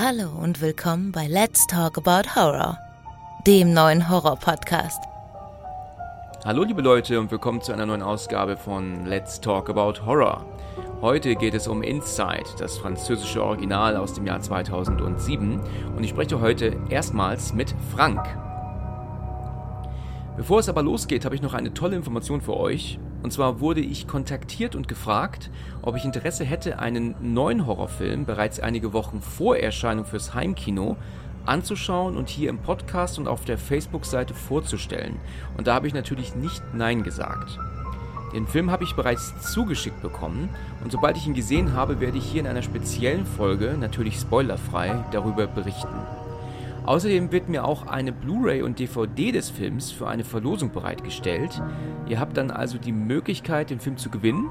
Hallo und willkommen bei Let's Talk About Horror, dem neuen Horror-Podcast. Hallo liebe Leute und willkommen zu einer neuen Ausgabe von Let's Talk About Horror. Heute geht es um Inside, das französische Original aus dem Jahr 2007 und ich spreche heute erstmals mit Frank. Bevor es aber losgeht, habe ich noch eine tolle Information für euch. Und zwar wurde ich kontaktiert und gefragt, ob ich Interesse hätte, einen neuen Horrorfilm bereits einige Wochen vor Erscheinung fürs Heimkino anzuschauen und hier im Podcast und auf der Facebook-Seite vorzustellen. Und da habe ich natürlich nicht Nein gesagt. Den Film habe ich bereits zugeschickt bekommen und sobald ich ihn gesehen habe, werde ich hier in einer speziellen Folge, natürlich spoilerfrei, darüber berichten. Außerdem wird mir auch eine Blu-ray und DVD des Films für eine Verlosung bereitgestellt. Ihr habt dann also die Möglichkeit, den Film zu gewinnen.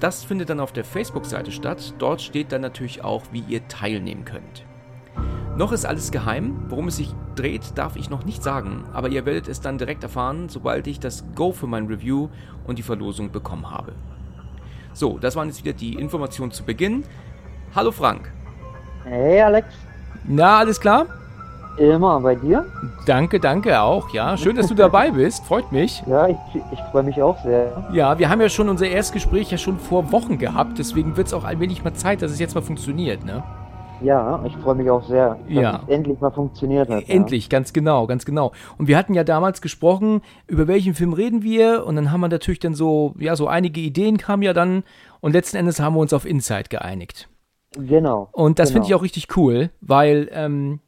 Das findet dann auf der Facebook-Seite statt. Dort steht dann natürlich auch, wie ihr teilnehmen könnt. Noch ist alles geheim. Worum es sich dreht, darf ich noch nicht sagen, aber ihr werdet es dann direkt erfahren, sobald ich das Go für mein Review und die Verlosung bekommen habe. So, das waren jetzt wieder die Informationen zu Beginn. Hallo Frank. Hey Alex. Na, alles klar? Immer bei dir? Danke, danke auch, ja. Schön, dass du dabei bist, freut mich. Ja, ich, ich freue mich auch sehr. Ja, wir haben ja schon unser erstes Gespräch ja schon vor Wochen gehabt, deswegen wird es auch ein wenig mal Zeit, dass es jetzt mal funktioniert, ne? Ja, ich freue mich auch sehr, dass Ja. es endlich mal funktioniert hat. Endlich, ganz genau, ganz genau. Und wir hatten ja damals gesprochen, über welchen Film reden wir und dann haben wir natürlich dann so, ja, so einige Ideen kamen ja dann und letzten Endes haben wir uns auf Inside geeinigt. Ja. Genau. Und das finde ich genau. auch richtig cool, weil, ähm,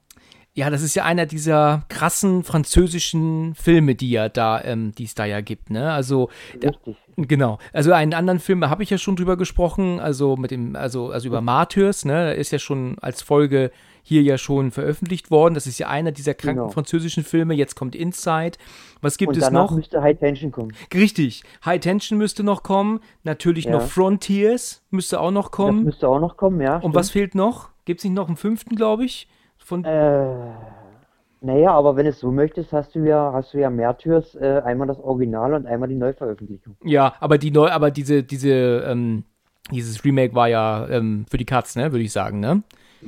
ja, das ist ja einer dieser krassen französischen Filme, die ja da, ähm, die es da ja gibt, ne? Also, Richtig. genau. Also einen anderen Film habe ich ja schon drüber gesprochen, also mit dem, also, also über Martyrs, ne? Der ist ja schon als Folge hier ja schon veröffentlicht worden. Das ist ja einer dieser kranken Genau. französischen Filme. Jetzt kommt Inside. Was gibt Und es noch? müsste High Tension kommen. Richtig. High Tension müsste noch kommen. Natürlich Ja. noch Frontiers müsste auch noch Das kommen. müsste auch noch kommen, ja. Und was fehlt noch? Gibt es nicht noch einen fünften, glaube ich? Von, Äh, naja, aber wenn du es so möchtest, hast du ja, hast du ja Märtyrs, äh, einmal das Original und einmal die Neuveröffentlichung. ja, aber die neu, aber diese, diese, ähm, dieses Remake war ja ähm, für die Katz, ne, würde ich sagen, ne?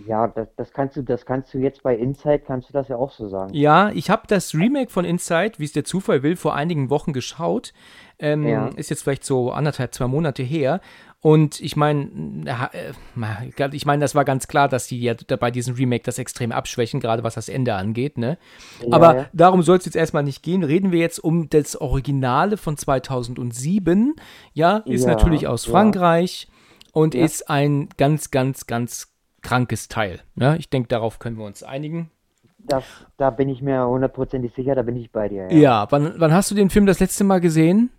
Ja, das, das kannst du, das kannst du jetzt bei Inside, kannst du das ja auch so sagen. Ja, ich habe das Remake von Inside, wie es der Zufall will, vor einigen Wochen geschaut. Ähm, Ja. Ist jetzt vielleicht so anderthalb, zwei Monate her. Und ich meine, ich meine, das war ganz klar, dass die ja bei diesem Remake das extrem abschwächen, gerade was das Ende angeht, ne? Ja, Aber ja. darum soll es jetzt erstmal nicht gehen. Reden wir jetzt um das Originale von 2007. Ja, ist Ja, natürlich aus ja. Frankreich und Ja. ist ein ganz, ganz, ganz krankes Teil. Ne? Ich denke, darauf können wir uns einigen. Das, da bin ich mir hundertprozentig sicher, da bin ich bei dir. Ja, wann, wann hast du den Film das letzte Mal gesehen?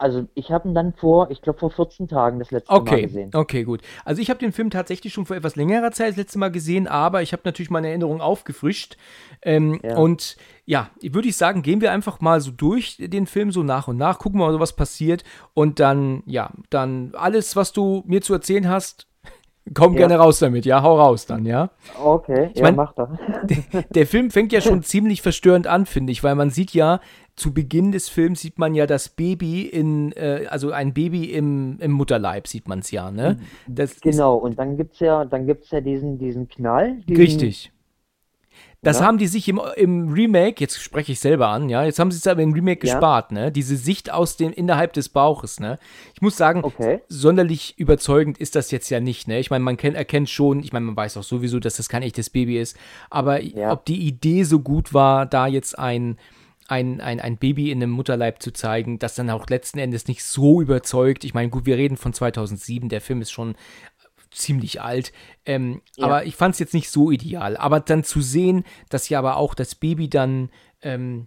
Also ich habe ihn dann vor, ich glaube vor 14 Tagen das letzte Mal Okay, gesehen. okay, gut. Also ich habe den Film tatsächlich schon vor etwas längerer Zeit das letzte Mal gesehen, aber ich habe natürlich meine Erinnerung aufgefrischt. Ähm, Ja. Und ja, würde ich sagen, gehen wir einfach mal so durch den Film so nach und nach, gucken wir mal, was passiert und dann, ja, dann alles, was du mir zu erzählen hast, komm Ja. gerne raus damit, ja, hau raus dann, ja. Okay, ja, mein- mach das. Der Film fängt ja schon ziemlich verstörend an, finde ich, weil man sieht ja, zu Beginn des Films sieht man ja das Baby in, äh, also ein Baby im, im Mutterleib sieht man es ja, ne? Das ist Genau, und dann gibt's ja, dann gibt's ja diesen, diesen Knall. Diesen, richtig. Das Ja. haben die sich im, im Remake, jetzt spreche ich selber an, ja, jetzt haben sie es aber im Remake Ja. gespart, ne? Diese Sicht aus dem, innerhalb des Bauches, ne? Ich muss sagen, Okay. sonderlich überzeugend ist das jetzt ja nicht, ne? Ich meine, man kennt, erkennt schon, ich meine, man weiß auch sowieso, dass das kein echtes Baby ist, aber Ja. ob die Idee so gut war, da jetzt ein, ein, ein, ein Baby in einem Mutterleib zu zeigen, das dann auch letzten Endes nicht so überzeugt. Ich meine, gut, wir reden von 2007, der Film ist schon ziemlich alt. Ähm, Ja. Aber ich fand es jetzt nicht so ideal. Aber dann zu sehen, dass ja aber auch das Baby dann ähm,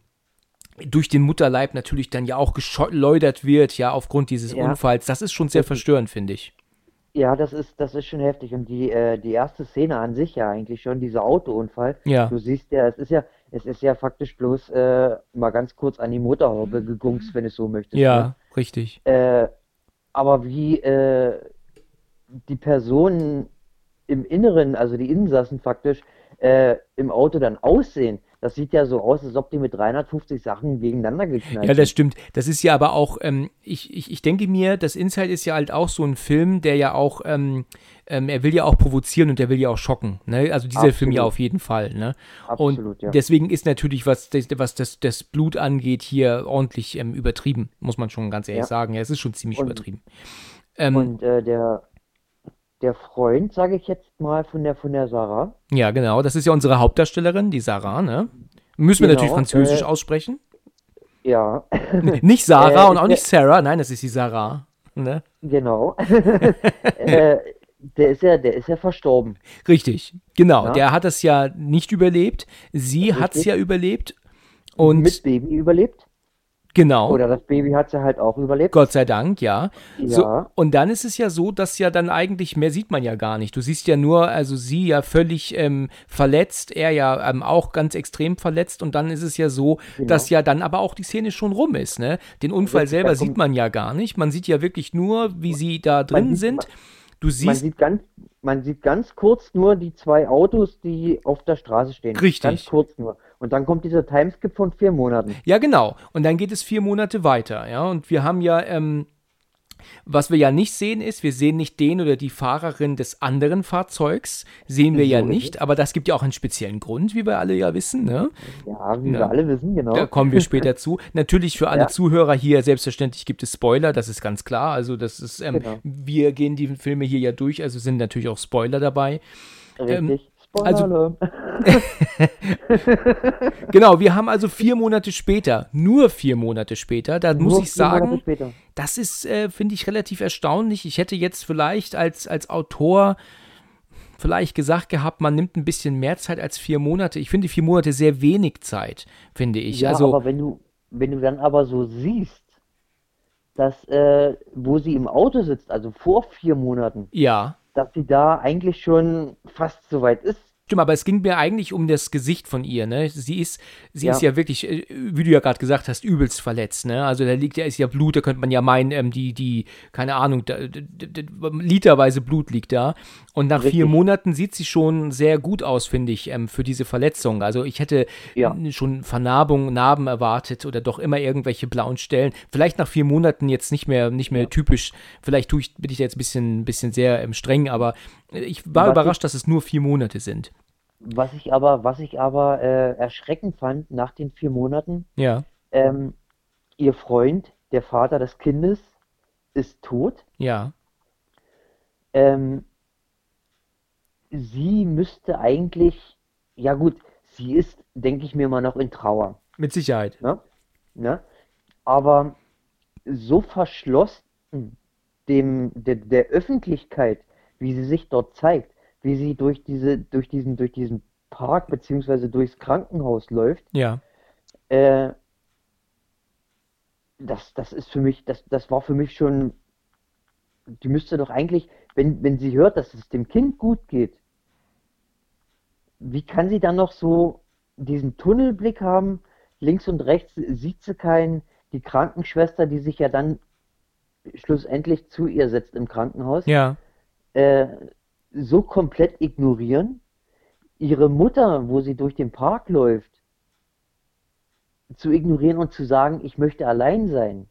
durch den Mutterleib natürlich dann ja auch geschleudert wird, ja, aufgrund dieses Ja. Unfalls, das ist schon sehr verstörend, finde ich. Ja, das ist, das ist schon heftig. Und die, äh, die erste Szene an sich ja eigentlich schon, dieser Autounfall. Ja. Du siehst ja, es ist ja, es ist ja faktisch bloß äh, mal ganz kurz an die Motorhaube gegungst, wenn du es so möchtest. Ja, richtig. Ne? Äh, aber wie äh, die Personen im Inneren, also die Insassen faktisch, äh, im Auto dann aussehen, das sieht ja so aus, als ob die mit 350 Sachen gegeneinander geknallt Ja, das stimmt. Das ist ja aber auch, ähm, ich, ich, ich denke mir, das Inside ist ja halt auch so ein Film, der ja auch, ähm, ähm, er will ja auch provozieren und der will ja auch schocken. Ne? Also dieser Absolut. Film ja auf jeden Fall. Ne? Absolut, und ja. deswegen ist natürlich, was, das, was das, das Blut angeht, hier ordentlich ähm, übertrieben, muss man schon ganz ehrlich Ja. sagen. Ja, es ist schon ziemlich Und- übertrieben. Ähm, Und äh, der, der Freund, sage ich jetzt mal, von der, von der Sarah, ja, genau. Das ist ja unsere Hauptdarstellerin, die Sarah. Ne? Müssen wir Genau, natürlich französisch äh, aussprechen. ja, Nicht Sarah äh, und auch nicht Sarah. Nein, das ist die Sarah. Ne? genau, äh, der ist ja, der ist ja verstorben. Richtig, genau. Ja. Der hat es ja nicht überlebt. Sie hat es ja überlebt. Und Mit Baby überlebt. Genau, Oder das Baby hat sie halt auch überlebt. Gott sei Dank, ja. So, Ja. und dann ist es ja so, dass ja dann eigentlich mehr sieht man ja gar nicht. Du siehst ja nur, also sie ja völlig ähm, verletzt, er ja ähm, auch ganz extrem verletzt. Und dann ist es ja so, Genau. dass ja dann aber auch die Szene schon rum ist. Ne? Den Unfall selber sieht man ja gar nicht. Man sieht ja wirklich nur, wie sie da drin sieht- sind. Du Man siehst, sieht ganz, man sieht ganz kurz nur die zwei Autos, die auf der Straße stehen. Richtig. Ganz kurz nur. Und dann kommt dieser Timeskip von vier Monaten. Ja, genau. Und dann geht es vier Monate weiter, ja. Und wir haben ja, ähm, was wir ja nicht sehen ist, wir sehen nicht den oder die Fahrerin des anderen Fahrzeugs, sehen wir ja So ist nicht, aber das gibt ja auch einen speziellen Grund, wie wir alle ja wissen, ne? Ja, wie Ja. wir alle wissen, genau. Da kommen wir später zu. Natürlich für alle Ja. Zuhörer hier, selbstverständlich gibt es Spoiler, das ist ganz klar. Also das ist, ähm, Genau. wir gehen die Filme hier ja durch, also sind natürlich auch Spoiler dabei. Richtig. Also-. Genau, wir haben also vier Monate später, nur vier Monate später, da muss Nur ich vier Monate sagen. Das ist, äh, finde ich, relativ erstaunlich. Ich hätte jetzt vielleicht als, als Autor vielleicht gesagt gehabt, man nimmt ein bisschen mehr Zeit als vier Monate. Ich finde vier Monate sehr wenig Zeit, finde ich. Ja, also, aber wenn du, wenn du dann aber so siehst, dass, äh, wo sie im Auto sitzt, also vor vier Monaten, ja. Dass sie da eigentlich schon fast so weit ist. Stimmt, aber es ging mir eigentlich um das Gesicht von ihr, ne? Sie ist, sie Ja. ist ja wirklich, äh, wie du ja gerade gesagt hast, übelst verletzt, ne? Also da liegt ja, ist ja Blut, da könnte man ja meinen, ähm, die, die, keine Ahnung, da, d- d- d- literweise Blut liegt da. Und nach vier Richtig. Monaten sieht sie schon sehr gut aus, finde ich, ähm, für diese Verletzung. Also ich hätte Ja. schon Vernarbung, Narben erwartet oder doch immer irgendwelche blauen Stellen. Vielleicht nach vier Monaten jetzt nicht mehr, nicht mehr typisch. Vielleicht tue ich, bin ich da jetzt ein bisschen, bisschen sehr ähm, streng, aber äh, ich war Was überrascht, dass es nur vier Monate sind. Was ich aber, was ich aber äh, erschreckend fand nach den vier Monaten, Ja, ähm, ihr Freund, der Vater des Kindes, ist tot. ja. Ähm, sie müsste eigentlich, ja gut, sie ist, denke ich mir mal, noch in Trauer, Mit Sicherheit. ne? Ne? Aber so verschlossen dem, der, der Öffentlichkeit, wie sie sich dort zeigt, wie sie durch diese, durch diesen, durch diesen Park beziehungsweise durchs Krankenhaus läuft, Ja. äh, das, das ist für mich, das, das war für mich schon, die müsste doch eigentlich, wenn, wenn sie hört, dass es dem Kind gut geht, wie kann sie dann noch so diesen Tunnelblick haben? Links und rechts sieht sie keinen, die Krankenschwester, die sich ja dann schlussendlich zu ihr setzt im Krankenhaus, Ja. äh, so komplett ignorieren. Ihre Mutter, wo sie durch den Park läuft, zu ignorieren und zu sagen, ich möchte allein sein.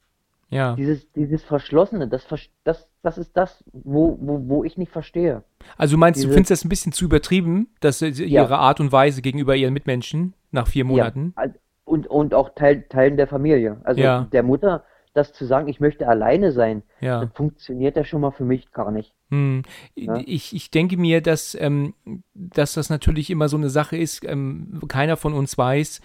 Ja. Dieses, dieses Verschlossene, das, das, das ist das, wo, wo, wo ich nicht verstehe. Also du meinst, du diese- findest das ein bisschen zu übertrieben, dass äh, Ja. ihre Art und Weise gegenüber ihren Mitmenschen nach vier Monaten? Ja, und, und auch Teil, Teilen der Familie. Also Ja. der Mutter, das zu sagen, ich möchte alleine sein, Ja. das funktioniert ja schon mal für mich gar nicht. Hm. Ja. Ich, ich denke mir, dass, ähm, dass das natürlich immer so eine Sache ist. Ähm, keiner von uns weiß,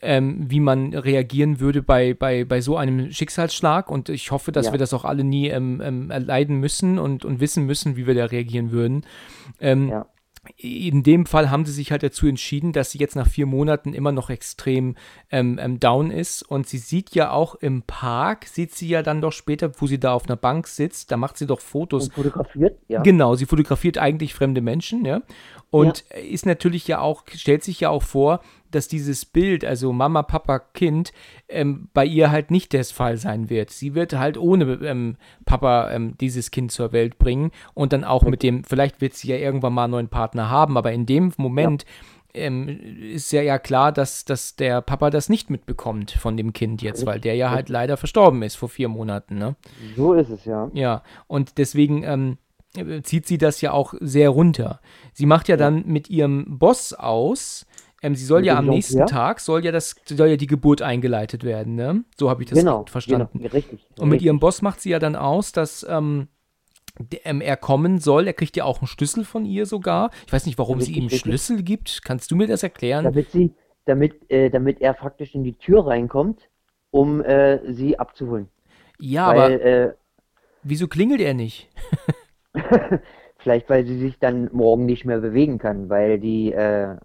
ähm, wie man reagieren würde bei, bei, bei so einem Schicksalsschlag. Und ich hoffe, dass Ja. wir das auch alle nie ähm, ähm, erleiden müssen und, und wissen müssen, wie wir da reagieren würden. Ähm, Ja. in dem Fall haben sie sich halt dazu entschieden, dass sie jetzt nach vier Monaten immer noch extrem ähm, ähm, down ist. Und sie sieht ja auch im Park, sieht sie ja dann doch später, wo sie da auf einer Bank sitzt, da macht sie doch Fotos. Und fotografiert, ja. Genau, sie fotografiert eigentlich fremde Menschen, ja. Und ist natürlich ja auch, stellt sich ja auch vor, dass dieses Bild, also Mama, Papa, Kind, ähm, bei ihr halt nicht der Fall sein wird. Sie wird halt ohne ähm, Papa ähm, dieses Kind zur Welt bringen und dann auch mit dem, vielleicht wird sie ja irgendwann mal einen neuen Partner haben, aber in dem Moment ähm, ist ja, ja klar, dass, dass der Papa das nicht mitbekommt von dem Kind jetzt, weil der ja halt leider verstorben ist vor vier Monaten, ne? So ist es, ja. Ja, und deswegen ähm, zieht sie das ja auch sehr runter. Sie macht ja, Ja. dann mit ihrem Boss aus, ähm, sie soll ja am nächsten Jean-Pierre? Tag, soll ja das, soll ja die Geburt eingeleitet werden, ne? So habe ich das genau, verstanden. Genau, richtig. Und mit richtig. ihrem Boss macht sie ja dann aus, dass ähm, der, ähm, er kommen soll. Er kriegt ja auch einen Schlüssel von ihr sogar. Ich weiß nicht, warum sie Richtig, ihm richtig. Schlüssel gibt. Kannst du mir das erklären? Damit sie, damit, äh, damit er faktisch in die Tür reinkommt, um äh, sie abzuholen. ja, Weil, aber äh, wieso klingelt er nicht? vielleicht weil sie sich dann morgen nicht mehr bewegen kann, weil die äh,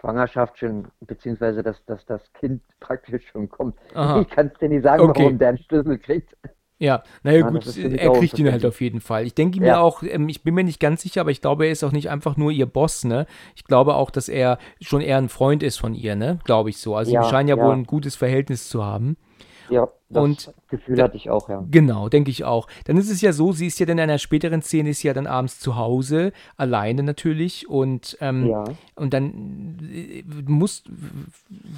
Schwangerschaft schon, beziehungsweise dass, dass das Kind praktisch schon kommt. Aha. Ich kann es dir nicht sagen, Okay. warum der einen Schlüssel kriegt. Ja, naja Ja, gut, für mich er kriegt ihn halt auf jeden Fall. Ich denke mir Ja. auch, ähm, ich bin mir nicht ganz sicher, aber ich glaube, er ist auch nicht einfach nur ihr Boss, ne? Ich glaube auch, dass er schon eher ein Freund ist von ihr, ne? Glaube ich so. Also Ja, sie scheinen ja. wohl ein gutes Verhältnis zu haben. Ja, das Und Gefühl da- hatte ich auch, ja. Genau, denke ich auch. Dann ist es ja so, sie ist ja dann in einer späteren Szene, ist ja dann abends zu Hause, alleine natürlich und, ähm, Ja. und dann äh, muss,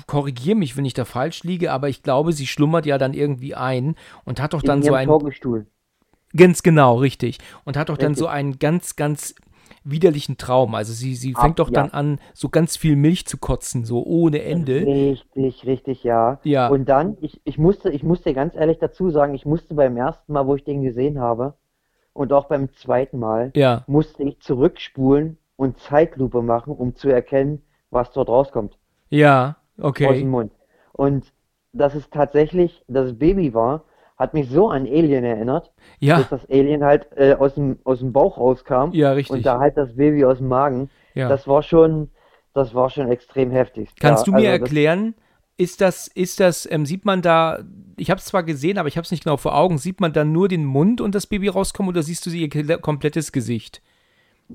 korrigier mich, wenn ich da falsch liege, aber ich glaube, sie schlummert ja dann irgendwie ein und hat doch dann In so ihrem ein, Schaukelstuhl. ganz genau, richtig, und hat doch dann so einen ganz, ganz widerlichen Traum. Also sie, sie fängt doch ja. dann an, so ganz viel Milch zu kotzen, so ohne Ende. Richtig, richtig, ja. Ja. Und dann, ich, ich musste, ich musste ganz ehrlich dazu sagen, ich musste beim ersten Mal, wo ich den gesehen habe, und auch beim zweiten Mal, Ja, musste ich zurückspulen und Zeitlupe machen, um zu erkennen, was dort rauskommt ja, aus dem okay. Mund. Und dass es tatsächlich das Baby war, hat mich so an Alien erinnert, Ja, dass das Alien halt äh, aus dem, aus dem Bauch rauskam ja, richtig. und da halt das Baby aus dem Magen. Ja. Das war schon, das war schon extrem heftig. Kannst Ja, du mir also erklären, ist das, ist das, ähm, sieht man da, ich habe es zwar gesehen, aber ich habe es nicht genau vor Augen, sieht man da nur den Mund und das Baby rauskommen oder siehst du ihr komplettes Gesicht?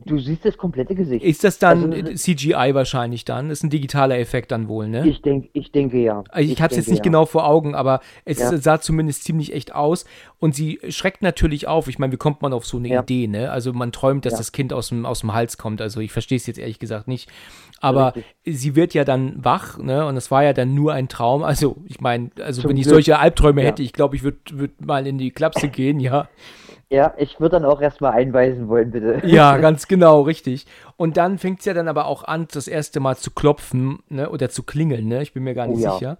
Du siehst das komplette Gesicht. Ist das dann Also, äh, CGI wahrscheinlich dann? Das ist ein digitaler Effekt dann wohl, ne? Ich denke, ich denke ja. Also ich habe es jetzt nicht ja. genau vor Augen, aber es Ja. sah zumindest ziemlich echt aus. Und sie schreckt natürlich auf. Ich meine, wie kommt man auf so eine Ja. Idee, ne? Also man träumt, dass das Kind aus dem, aus dem Hals kommt. Also ich verstehe es jetzt ehrlich gesagt nicht. Aber Richtig. sie wird ja dann wach, ne? Und es war ja dann nur ein Traum. Also ich meine, also Zum wenn ich Glück. solche Albträume hätte, ich glaube, ich würde würd mal in die Klapse gehen, ja. Ja, ich würde dann auch erstmal einweisen wollen, bitte. Ja, ganz genau, richtig. Und dann fängt es ja dann aber auch an, das erste Mal zu klopfen, ne? Oder zu klingeln, ne? Ich bin mir gar nicht Oh ja. sicher.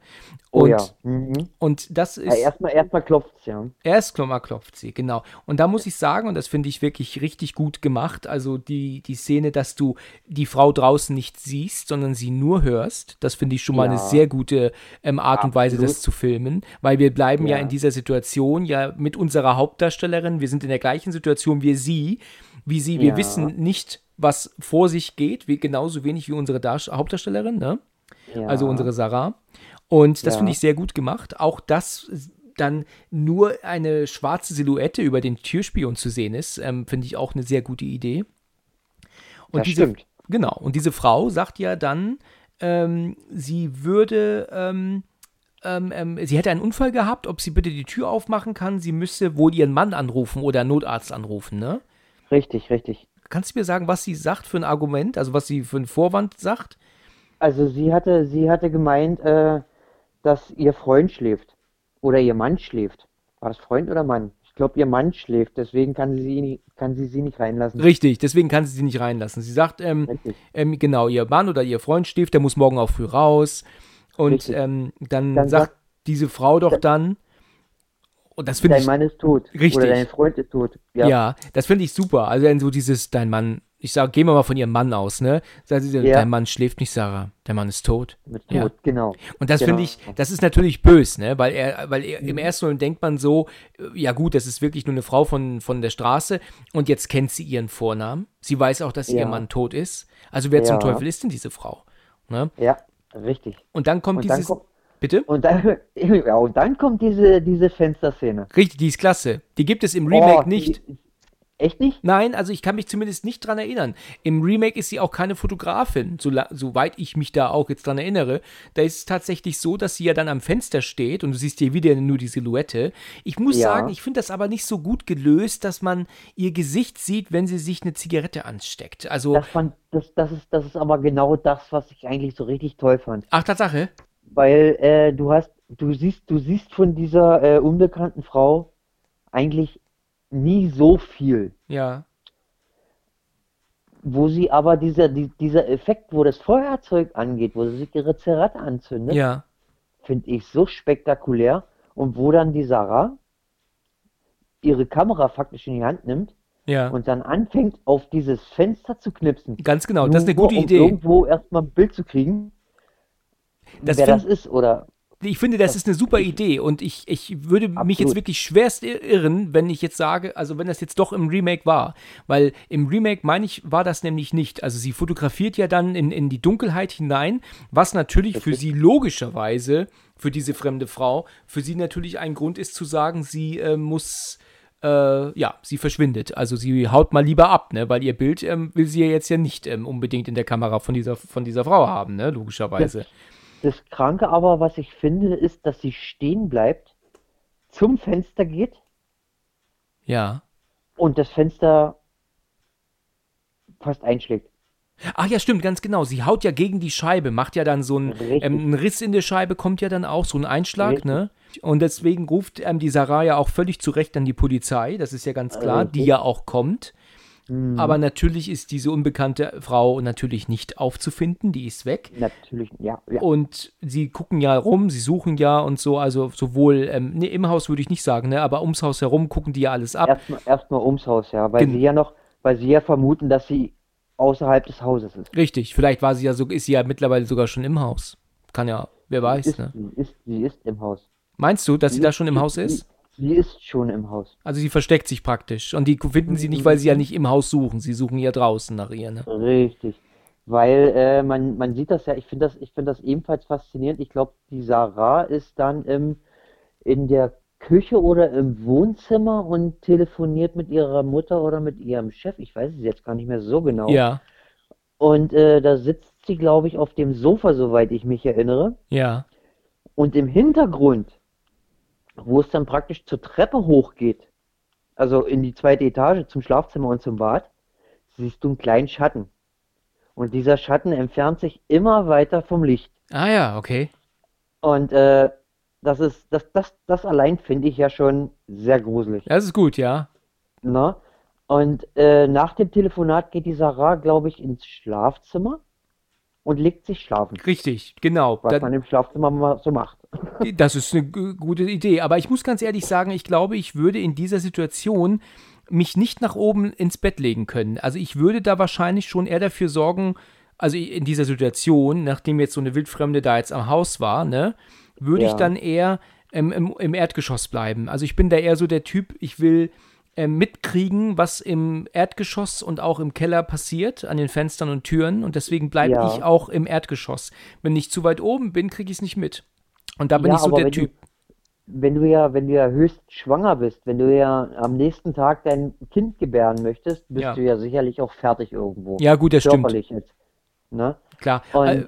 Oh Und, ja. Mhm. und das Ja, ist. erstmal erstmal klopft's, ja. Erst Klommer klopft sie, genau. Und da muss ich sagen, und das finde ich wirklich richtig gut gemacht, also die, die Szene, dass du die Frau draußen nicht siehst, sondern sie nur hörst, das finde ich schon mal eine Ja. sehr gute ähm, Art und Weise, das Absolut. zu filmen, weil wir bleiben ja. Ja. in dieser Situation ja mit unserer Hauptdarstellerin, wir sind in der gleichen Situation wie sie, wie sie, wir Ja. wissen nicht, was vor sich geht, wie, genauso wenig wie unsere Darst Hauptdarstellerin, ne? Ja. also unsere Sarah. Und das Ja. finde ich sehr gut gemacht. Auch dass dann nur eine schwarze Silhouette über den Türspion zu sehen ist, ähm, finde ich auch eine sehr gute Idee. Und Das diese, stimmt. Genau. Und diese Frau sagt ja dann, ähm, sie würde, ähm, ähm, ähm, sie hätte einen Unfall gehabt, ob sie bitte die Tür aufmachen kann. Sie müsse wohl ihren Mann anrufen oder einen Notarzt anrufen, ne? Richtig, richtig. Kannst du mir sagen, was sie sagt für ein Argument, also was sie für einen Vorwand sagt? Also sie hatte, sie hatte gemeint, äh, dass ihr Freund schläft. Oder ihr Mann schläft. War das Freund oder Mann? Ich glaube, ihr Mann schläft, deswegen kann sie sie nicht, kann sie sie nicht reinlassen. Richtig, deswegen kann sie sie nicht reinlassen. Sie sagt, ähm, ähm, genau, ihr Mann oder ihr Freund schläft, der muss morgen auch früh raus. Und ähm, dann, Dann sagt diese Frau doch dann, und das finde Dein ich, Mann ist tot. Richtig. Oder dein Freund ist tot. ja. Ja. das finde ich super. Also dann so dieses, dein Mann, ich sage, gehen wir mal von ihrem Mann aus, ne? Sagt sie, Ja. dein Mann schläft nicht, Sarah, der Mann ist tot. Mit Ja. tot, genau. Und das Genau. finde ich, das ist natürlich bös, ne? Weil er, weil er, im ersten Moment denkt man so, ja gut, das ist wirklich nur eine Frau von, von der Straße und jetzt kennt sie ihren Vornamen. Sie weiß auch, dass ihr Ja. Mann tot ist. Also wer zum. Teufel ist denn diese Frau? Ne? Ja, richtig. Und dann kommt Und dann dieses. kommt, bitte? und dann, ja, und dann kommt diese, diese Fensterszene. Richtig, die ist klasse. Die gibt es im Remake Oh, nicht. Die, Echt nicht? Nein, also ich kann mich zumindest nicht dran erinnern. Im Remake ist sie auch keine Fotografin, so, soweit ich mich da auch jetzt dran erinnere. Da ist es tatsächlich so, dass sie ja dann am Fenster steht und du siehst hier wieder nur die Silhouette. Ich muss Ja. sagen, ich finde das aber nicht so gut gelöst, dass man ihr Gesicht sieht, wenn sie sich eine Zigarette ansteckt. Also, Das, fand, das, das, ist, das ist aber genau das, was ich eigentlich so richtig toll fand. ach, Tatsache. Weil äh, du hast, du siehst, du siehst von dieser äh, unbekannten Frau eigentlich nie so viel. Ja. Wo sie aber dieser, die, dieser Effekt, wo das Feuerzeug angeht, wo sie sich ihre Zigarette anzündet, Ja. finde ich so spektakulär. Und wo dann die Sarah ihre Kamera faktisch in die Hand nimmt Ja. und dann anfängt, auf dieses Fenster zu knipsen. Ganz genau, das ist eine Nur gute um Idee. irgendwo erstmal ein Bild zu kriegen, Das wer das ist oder Ich finde, das ist eine super Idee und ich, ich würde mich Absolut. jetzt wirklich schwerst irren, wenn ich jetzt sage, also wenn das jetzt doch im Remake war. Weil im Remake, meine ich, war das nämlich nicht. Also sie fotografiert ja dann in, in die Dunkelheit hinein, was natürlich für sie logischerweise, für diese fremde Frau, für sie natürlich ein Grund ist zu sagen, sie äh, muss, äh, ja, sie verschwindet. Also sie haut mal lieber ab, ne? Weil ihr Bild ähm, will sie ja jetzt ja nicht ähm, unbedingt in der Kamera von dieser, von dieser Frau haben, ne? Logischerweise. Das Kranke aber, was ich finde, ist, dass sie stehen bleibt, zum Fenster geht Ja. und das Fenster fast einschlägt. Ach ja, stimmt, ganz genau. Sie haut ja gegen die Scheibe, macht ja dann so einen, ähm, einen Riss in der Scheibe, kommt ja dann auch, so ein Einschlag, Richtig. ne? Und deswegen ruft ähm, die Sarah ja auch völlig zu Recht an die Polizei, das ist ja ganz klar, Richtig. die ja auch kommt. Mhm. Aber natürlich ist diese unbekannte Frau natürlich nicht aufzufinden, die ist weg. Natürlich, ja, ja. Und sie gucken ja rum, sie suchen ja und so, also sowohl, ähm, nee, im Haus würde ich nicht sagen, ne, aber ums Haus herum gucken die ja alles ab. Erstmal erstmal ums Haus, ja, weil Gen- sie ja noch, weil sie ja vermuten, dass sie außerhalb des Hauses ist. Richtig, vielleicht war sie ja so, ist sie ja mittlerweile sogar schon im Haus. Kann ja, wer weiß, ist, ne? sie, ist, sie ist im Haus. Meinst du, dass sie Sie da schon im Haus ist? Sie, ist schon im Haus. Also sie versteckt sich praktisch. Und die finden sie nicht, weil sie ja nicht im Haus suchen. Sie suchen ja draußen nach ihr, ne? Richtig. Weil äh, man, man sieht das ja, ich finde das, ich finde das ebenfalls faszinierend. Ich glaube, die Sarah ist dann im, in der Küche oder im Wohnzimmer und telefoniert mit ihrer Mutter oder mit ihrem Chef. Ich weiß es jetzt gar nicht mehr so genau. Ja, Und äh, da sitzt sie, glaube ich, auf dem Sofa, soweit ich mich erinnere. ja. Und im Hintergrund, wo es dann praktisch zur Treppe hochgeht, also in die zweite Etage zum Schlafzimmer und zum Bad, siehst du einen kleinen Schatten. Und dieser Schatten entfernt sich immer weiter vom Licht. Ah ja, okay. Und äh, das ist, das, das, das allein finde ich ja schon sehr gruselig. Das ist gut, ja. Ne? Und äh, nach dem Telefonat geht die Sarah, glaube ich, ins Schlafzimmer und legt sich schlafen. Richtig, genau. Was Da, man im Schlafzimmer mal so macht. Das ist eine gute Idee. Aber ich muss ganz ehrlich sagen, ich glaube, ich würde in dieser Situation mich nicht nach oben ins Bett legen können. Also ich würde da wahrscheinlich schon eher dafür sorgen, also in dieser Situation, nachdem jetzt so eine Wildfremde da jetzt am Haus war, ne, würde ich Ja. dann eher ähm, im, im Erdgeschoss bleiben. Also ich bin da eher so der Typ, ich will ähm, mitkriegen, was im Erdgeschoss und auch im Keller passiert, an den Fenstern und Türen. Und deswegen bleibe Ja. ich auch im Erdgeschoss. Wenn ich zu weit oben bin, kriege ich es nicht mit. Und da bin Ja, ich so der du- Typ. Wenn du ja, wenn du ja höchst schwanger bist, wenn du ja am nächsten Tag dein Kind gebären möchtest, bist Ja. du ja sicherlich auch fertig irgendwo. Ja, gut, das stimmt. Körperlich jetzt. Ne? Klar. Und Äh,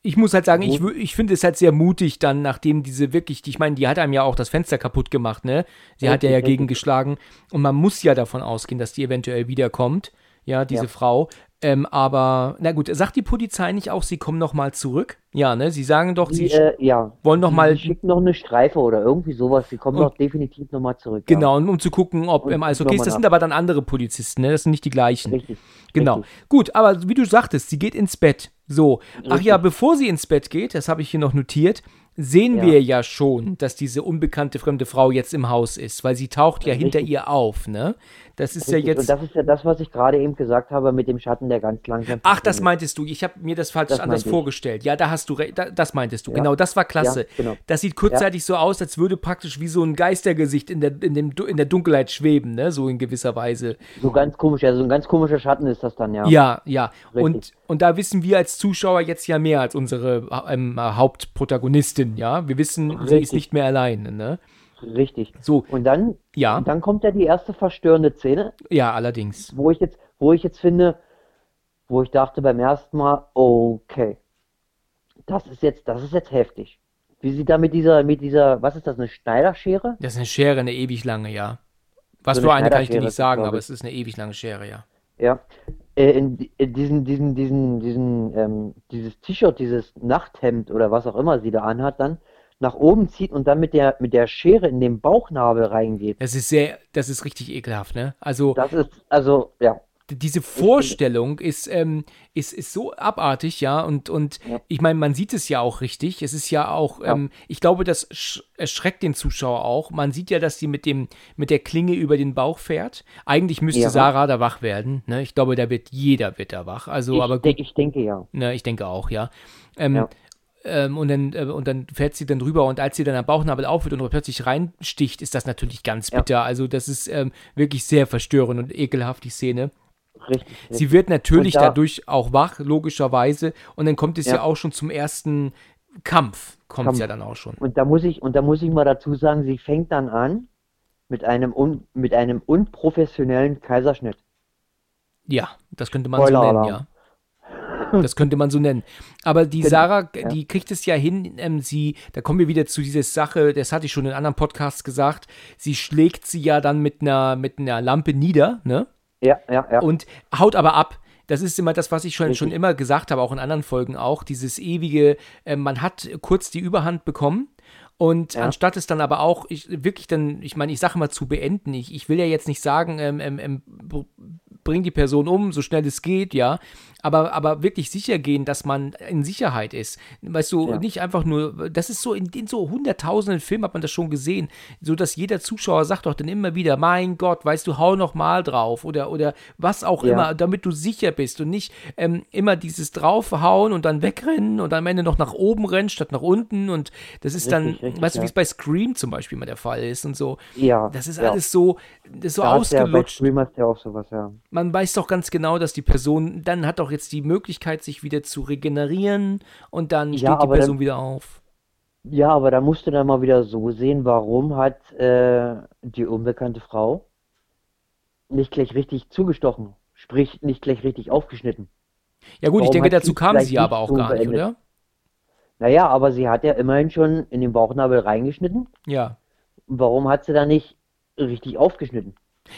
ich muss halt sagen, ich, ich finde es halt sehr mutig dann, nachdem diese wirklich, ich meine, die hat einem ja auch das Fenster kaputt gemacht, ne? Sie hat ja ja gegengeschlagen und man muss ja davon ausgehen, dass die eventuell wiederkommt, ja, diese Ja. Frau. Ähm, aber, na gut, sagt die Polizei nicht auch, sie kommen nochmal zurück? Ja, ne? Sie sagen doch, sie, die, äh, ja, wollen noch die, mal- die schicken noch eine Streife oder irgendwie sowas. Die kommen doch definitiv nochmal zurück. ja. genau, um, um zu gucken, ob ähm, alles okay ist. Das sind aber dann andere Polizisten, ne? Das sind nicht die gleichen. Richtig. Genau. Richtig. Gut, aber wie du sagtest, sie geht ins Bett. So. Ach Richtig. ja, bevor sie ins Bett geht, das habe ich hier noch notiert, sehen Ja. wir ja schon, dass diese unbekannte fremde Frau jetzt im Haus ist, weil sie taucht ja hinter Richtig. ihr auf, ne? Das ist ja Richtig. jetzt. Und das ist ja das, was ich gerade eben gesagt habe mit dem Schatten, der ganz langsam Ach, das meintest du. Ich habe mir das falsch Das anders vorgestellt. Ja, da hast du recht. Da, das meintest du. Ja. Genau, das war klasse. Ja, genau. Das sieht kurzzeitig so aus, als würde praktisch wie so ein Geistergesicht in der, in, dem, in der Dunkelheit schweben, ne? So in gewisser Weise. So ganz komisch, also so ein ganz komischer Schatten ist das dann, ja. Ja, ja. Und, Richtig. und da wissen wir als Zuschauer jetzt ja mehr als unsere ähm, Hauptprotagonistin, ja. Wir wissen, sie ist Richtig. nicht mehr alleine, ne? Richtig. So, Und dann, ja, und dann kommt ja die erste verstörende Szene, ja, allerdings. wo ich jetzt, wo ich jetzt finde, wo ich dachte beim ersten Mal, okay, das ist jetzt, das ist jetzt heftig. Wie sie da mit dieser, mit dieser, was ist das, eine Schneiderschere? Das ist eine Schere, eine ewig lange, ja. Was So für eine eine kann ich dir nicht sagen, aber es ist eine ewig lange Schere, ja. Ja. Äh, in, in diesen, diesen, diesen, diesen, ähm, dieses T-Shirt, dieses Nachthemd oder was auch immer sie da anhat, dann nach oben zieht und dann mit der, mit der Schere in den Bauchnabel reingeht. Das ist sehr, das ist richtig ekelhaft, ne? Also, Das ist, also, ja, diese Vorstellung ist, ähm, ist, ist so abartig, ja, und, und Ja. ich meine, man sieht es ja auch richtig. Es ist ja auch, Ja. ähm, ich glaube, das sch erschreckt den Zuschauer auch. Man sieht ja, dass sie mit dem, mit der Klinge über den Bauch fährt. Eigentlich müsste Ja. Sarah da wach werden, ne? Ich glaube, da wird jeder wird da wach. Also, ich, aber gut, ich denke ja. ne, ich denke auch, ja. Ähm, Ja. Ähm, und, dann, äh, und dann fährt sie dann drüber und als sie dann am Bauchnabel aufhört und plötzlich reinsticht, ist das natürlich ganz Ja. bitter. Also das ist ähm, wirklich sehr verstörend und ekelhaft, die Szene. Richtig. Sie wird natürlich da- dadurch auch wach, logischerweise. Und dann kommt es ja, Ja. auch schon zum ersten Kampf, kommt es ja dann auch schon. Und da muss ich, und da muss ich mal dazu sagen, sie fängt dann an mit einem, un, mit einem unprofessionellen Kaiserschnitt. Ja, das könnte man so Spoiler-Alarm. nennen, ja. Das könnte man so nennen. Aber die Genau, Sarah, ja. die kriegt es ja hin, ähm, sie, da kommen wir wieder zu dieser Sache, das hatte ich schon in anderen Podcasts gesagt, sie schlägt sie ja dann mit einer, mit einer Lampe nieder, ne? Ja, ja, ja. und haut aber ab. Das ist immer das, was ich schon, schon immer gesagt habe, auch in anderen Folgen auch. Dieses ewige, äh, man hat kurz die Überhand bekommen. Und Ja. anstatt es dann aber auch ich, wirklich dann, ich meine, ich sage mal zu beenden, ich, ich will ja jetzt nicht sagen, ähm, ähm, ähm, br- bring die Person um, so schnell es geht, ja, aber, aber wirklich sicher gehen, dass man in Sicherheit ist. Weißt du, Ja. nicht einfach nur, das ist so, in, in so hunderttausenden Filmen hat man das schon gesehen, so dass jeder Zuschauer sagt doch dann immer wieder, mein Gott, weißt du, hau noch mal drauf oder, oder was auch Ja. immer, damit du sicher bist und nicht ähm, immer dieses draufhauen und dann wegrennen und am Ende noch nach oben rennen statt nach unten und das ist dann, Richtig, weißt du, wie ja. es bei Scream zum Beispiel mal der Fall ist und so. ja, Das ist ja. alles so, das ist so Da du ja bei ausgelutscht. Scream hast du ja auch sowas, ja. Man weiß doch ganz genau, dass die Person dann hat doch jetzt die Möglichkeit, sich wieder zu regenerieren und dann Ja, steht die Person dann- wieder auf. Ja, aber da musst du dann mal wieder so sehen, warum hat äh, die unbekannte Frau nicht gleich richtig zugestochen, sprich nicht gleich richtig aufgeschnitten. Ja gut, ich Warum denke, hat dazu kam sie aber auch so gar nicht, beendet? oder? Naja, aber sie hat ja immerhin schon in den Bauchnabel reingeschnitten. Ja. Warum hat sie da nicht richtig aufgeschnitten?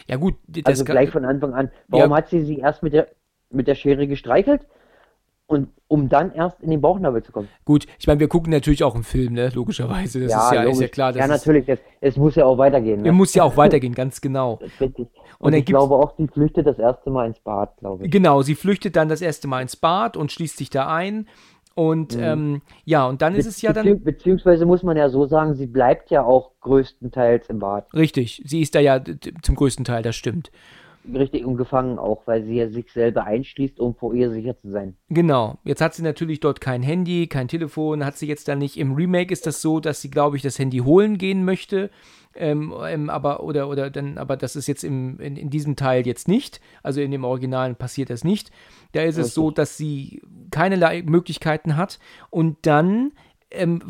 Ja gut, Also gleich von Anfang an. Warum Ja. hat sie sie erst mit der, mit der Schere gestreichelt und um dann erst in den Bauchnabel zu kommen? gut, ich meine, wir gucken natürlich auch einen Film, ne? Logischerweise. Das ist ja, ist ja logisch. klar. Das Ja, ist, natürlich. Es, es muss ja auch weitergehen. Er Ne? muss ja auch weitergehen, ganz genau. Ist richtig. Und Und ich glaube auch, sie flüchtet das erste Mal ins Bad, glaube ich. Genau, sie flüchtet dann das erste Mal ins Bad und schließt sich da ein. Und ähm, ja, und dann ist es ja dann. Bezieh beziehungsweise muss man ja so sagen, sie bleibt ja auch größtenteils im Bad. Richtig, sie ist da ja zum größten Teil, das stimmt. Richtig ungefangen auch, weil sie ja sich selber einschließt, um vor ihr sicher zu sein. Genau. Jetzt hat sie natürlich dort kein Handy, kein Telefon, hat sie jetzt dann nicht. Im Remake ist das so, dass sie, glaube ich, das Handy holen gehen möchte. Ähm, ähm, aber, oder, oder dann, aber das ist jetzt im, in, in diesem Teil jetzt nicht. Also in dem Originalen passiert das nicht. Da ist es so, Richtig. dass sie keinerlei Möglichkeiten hat. Und dann, ähm,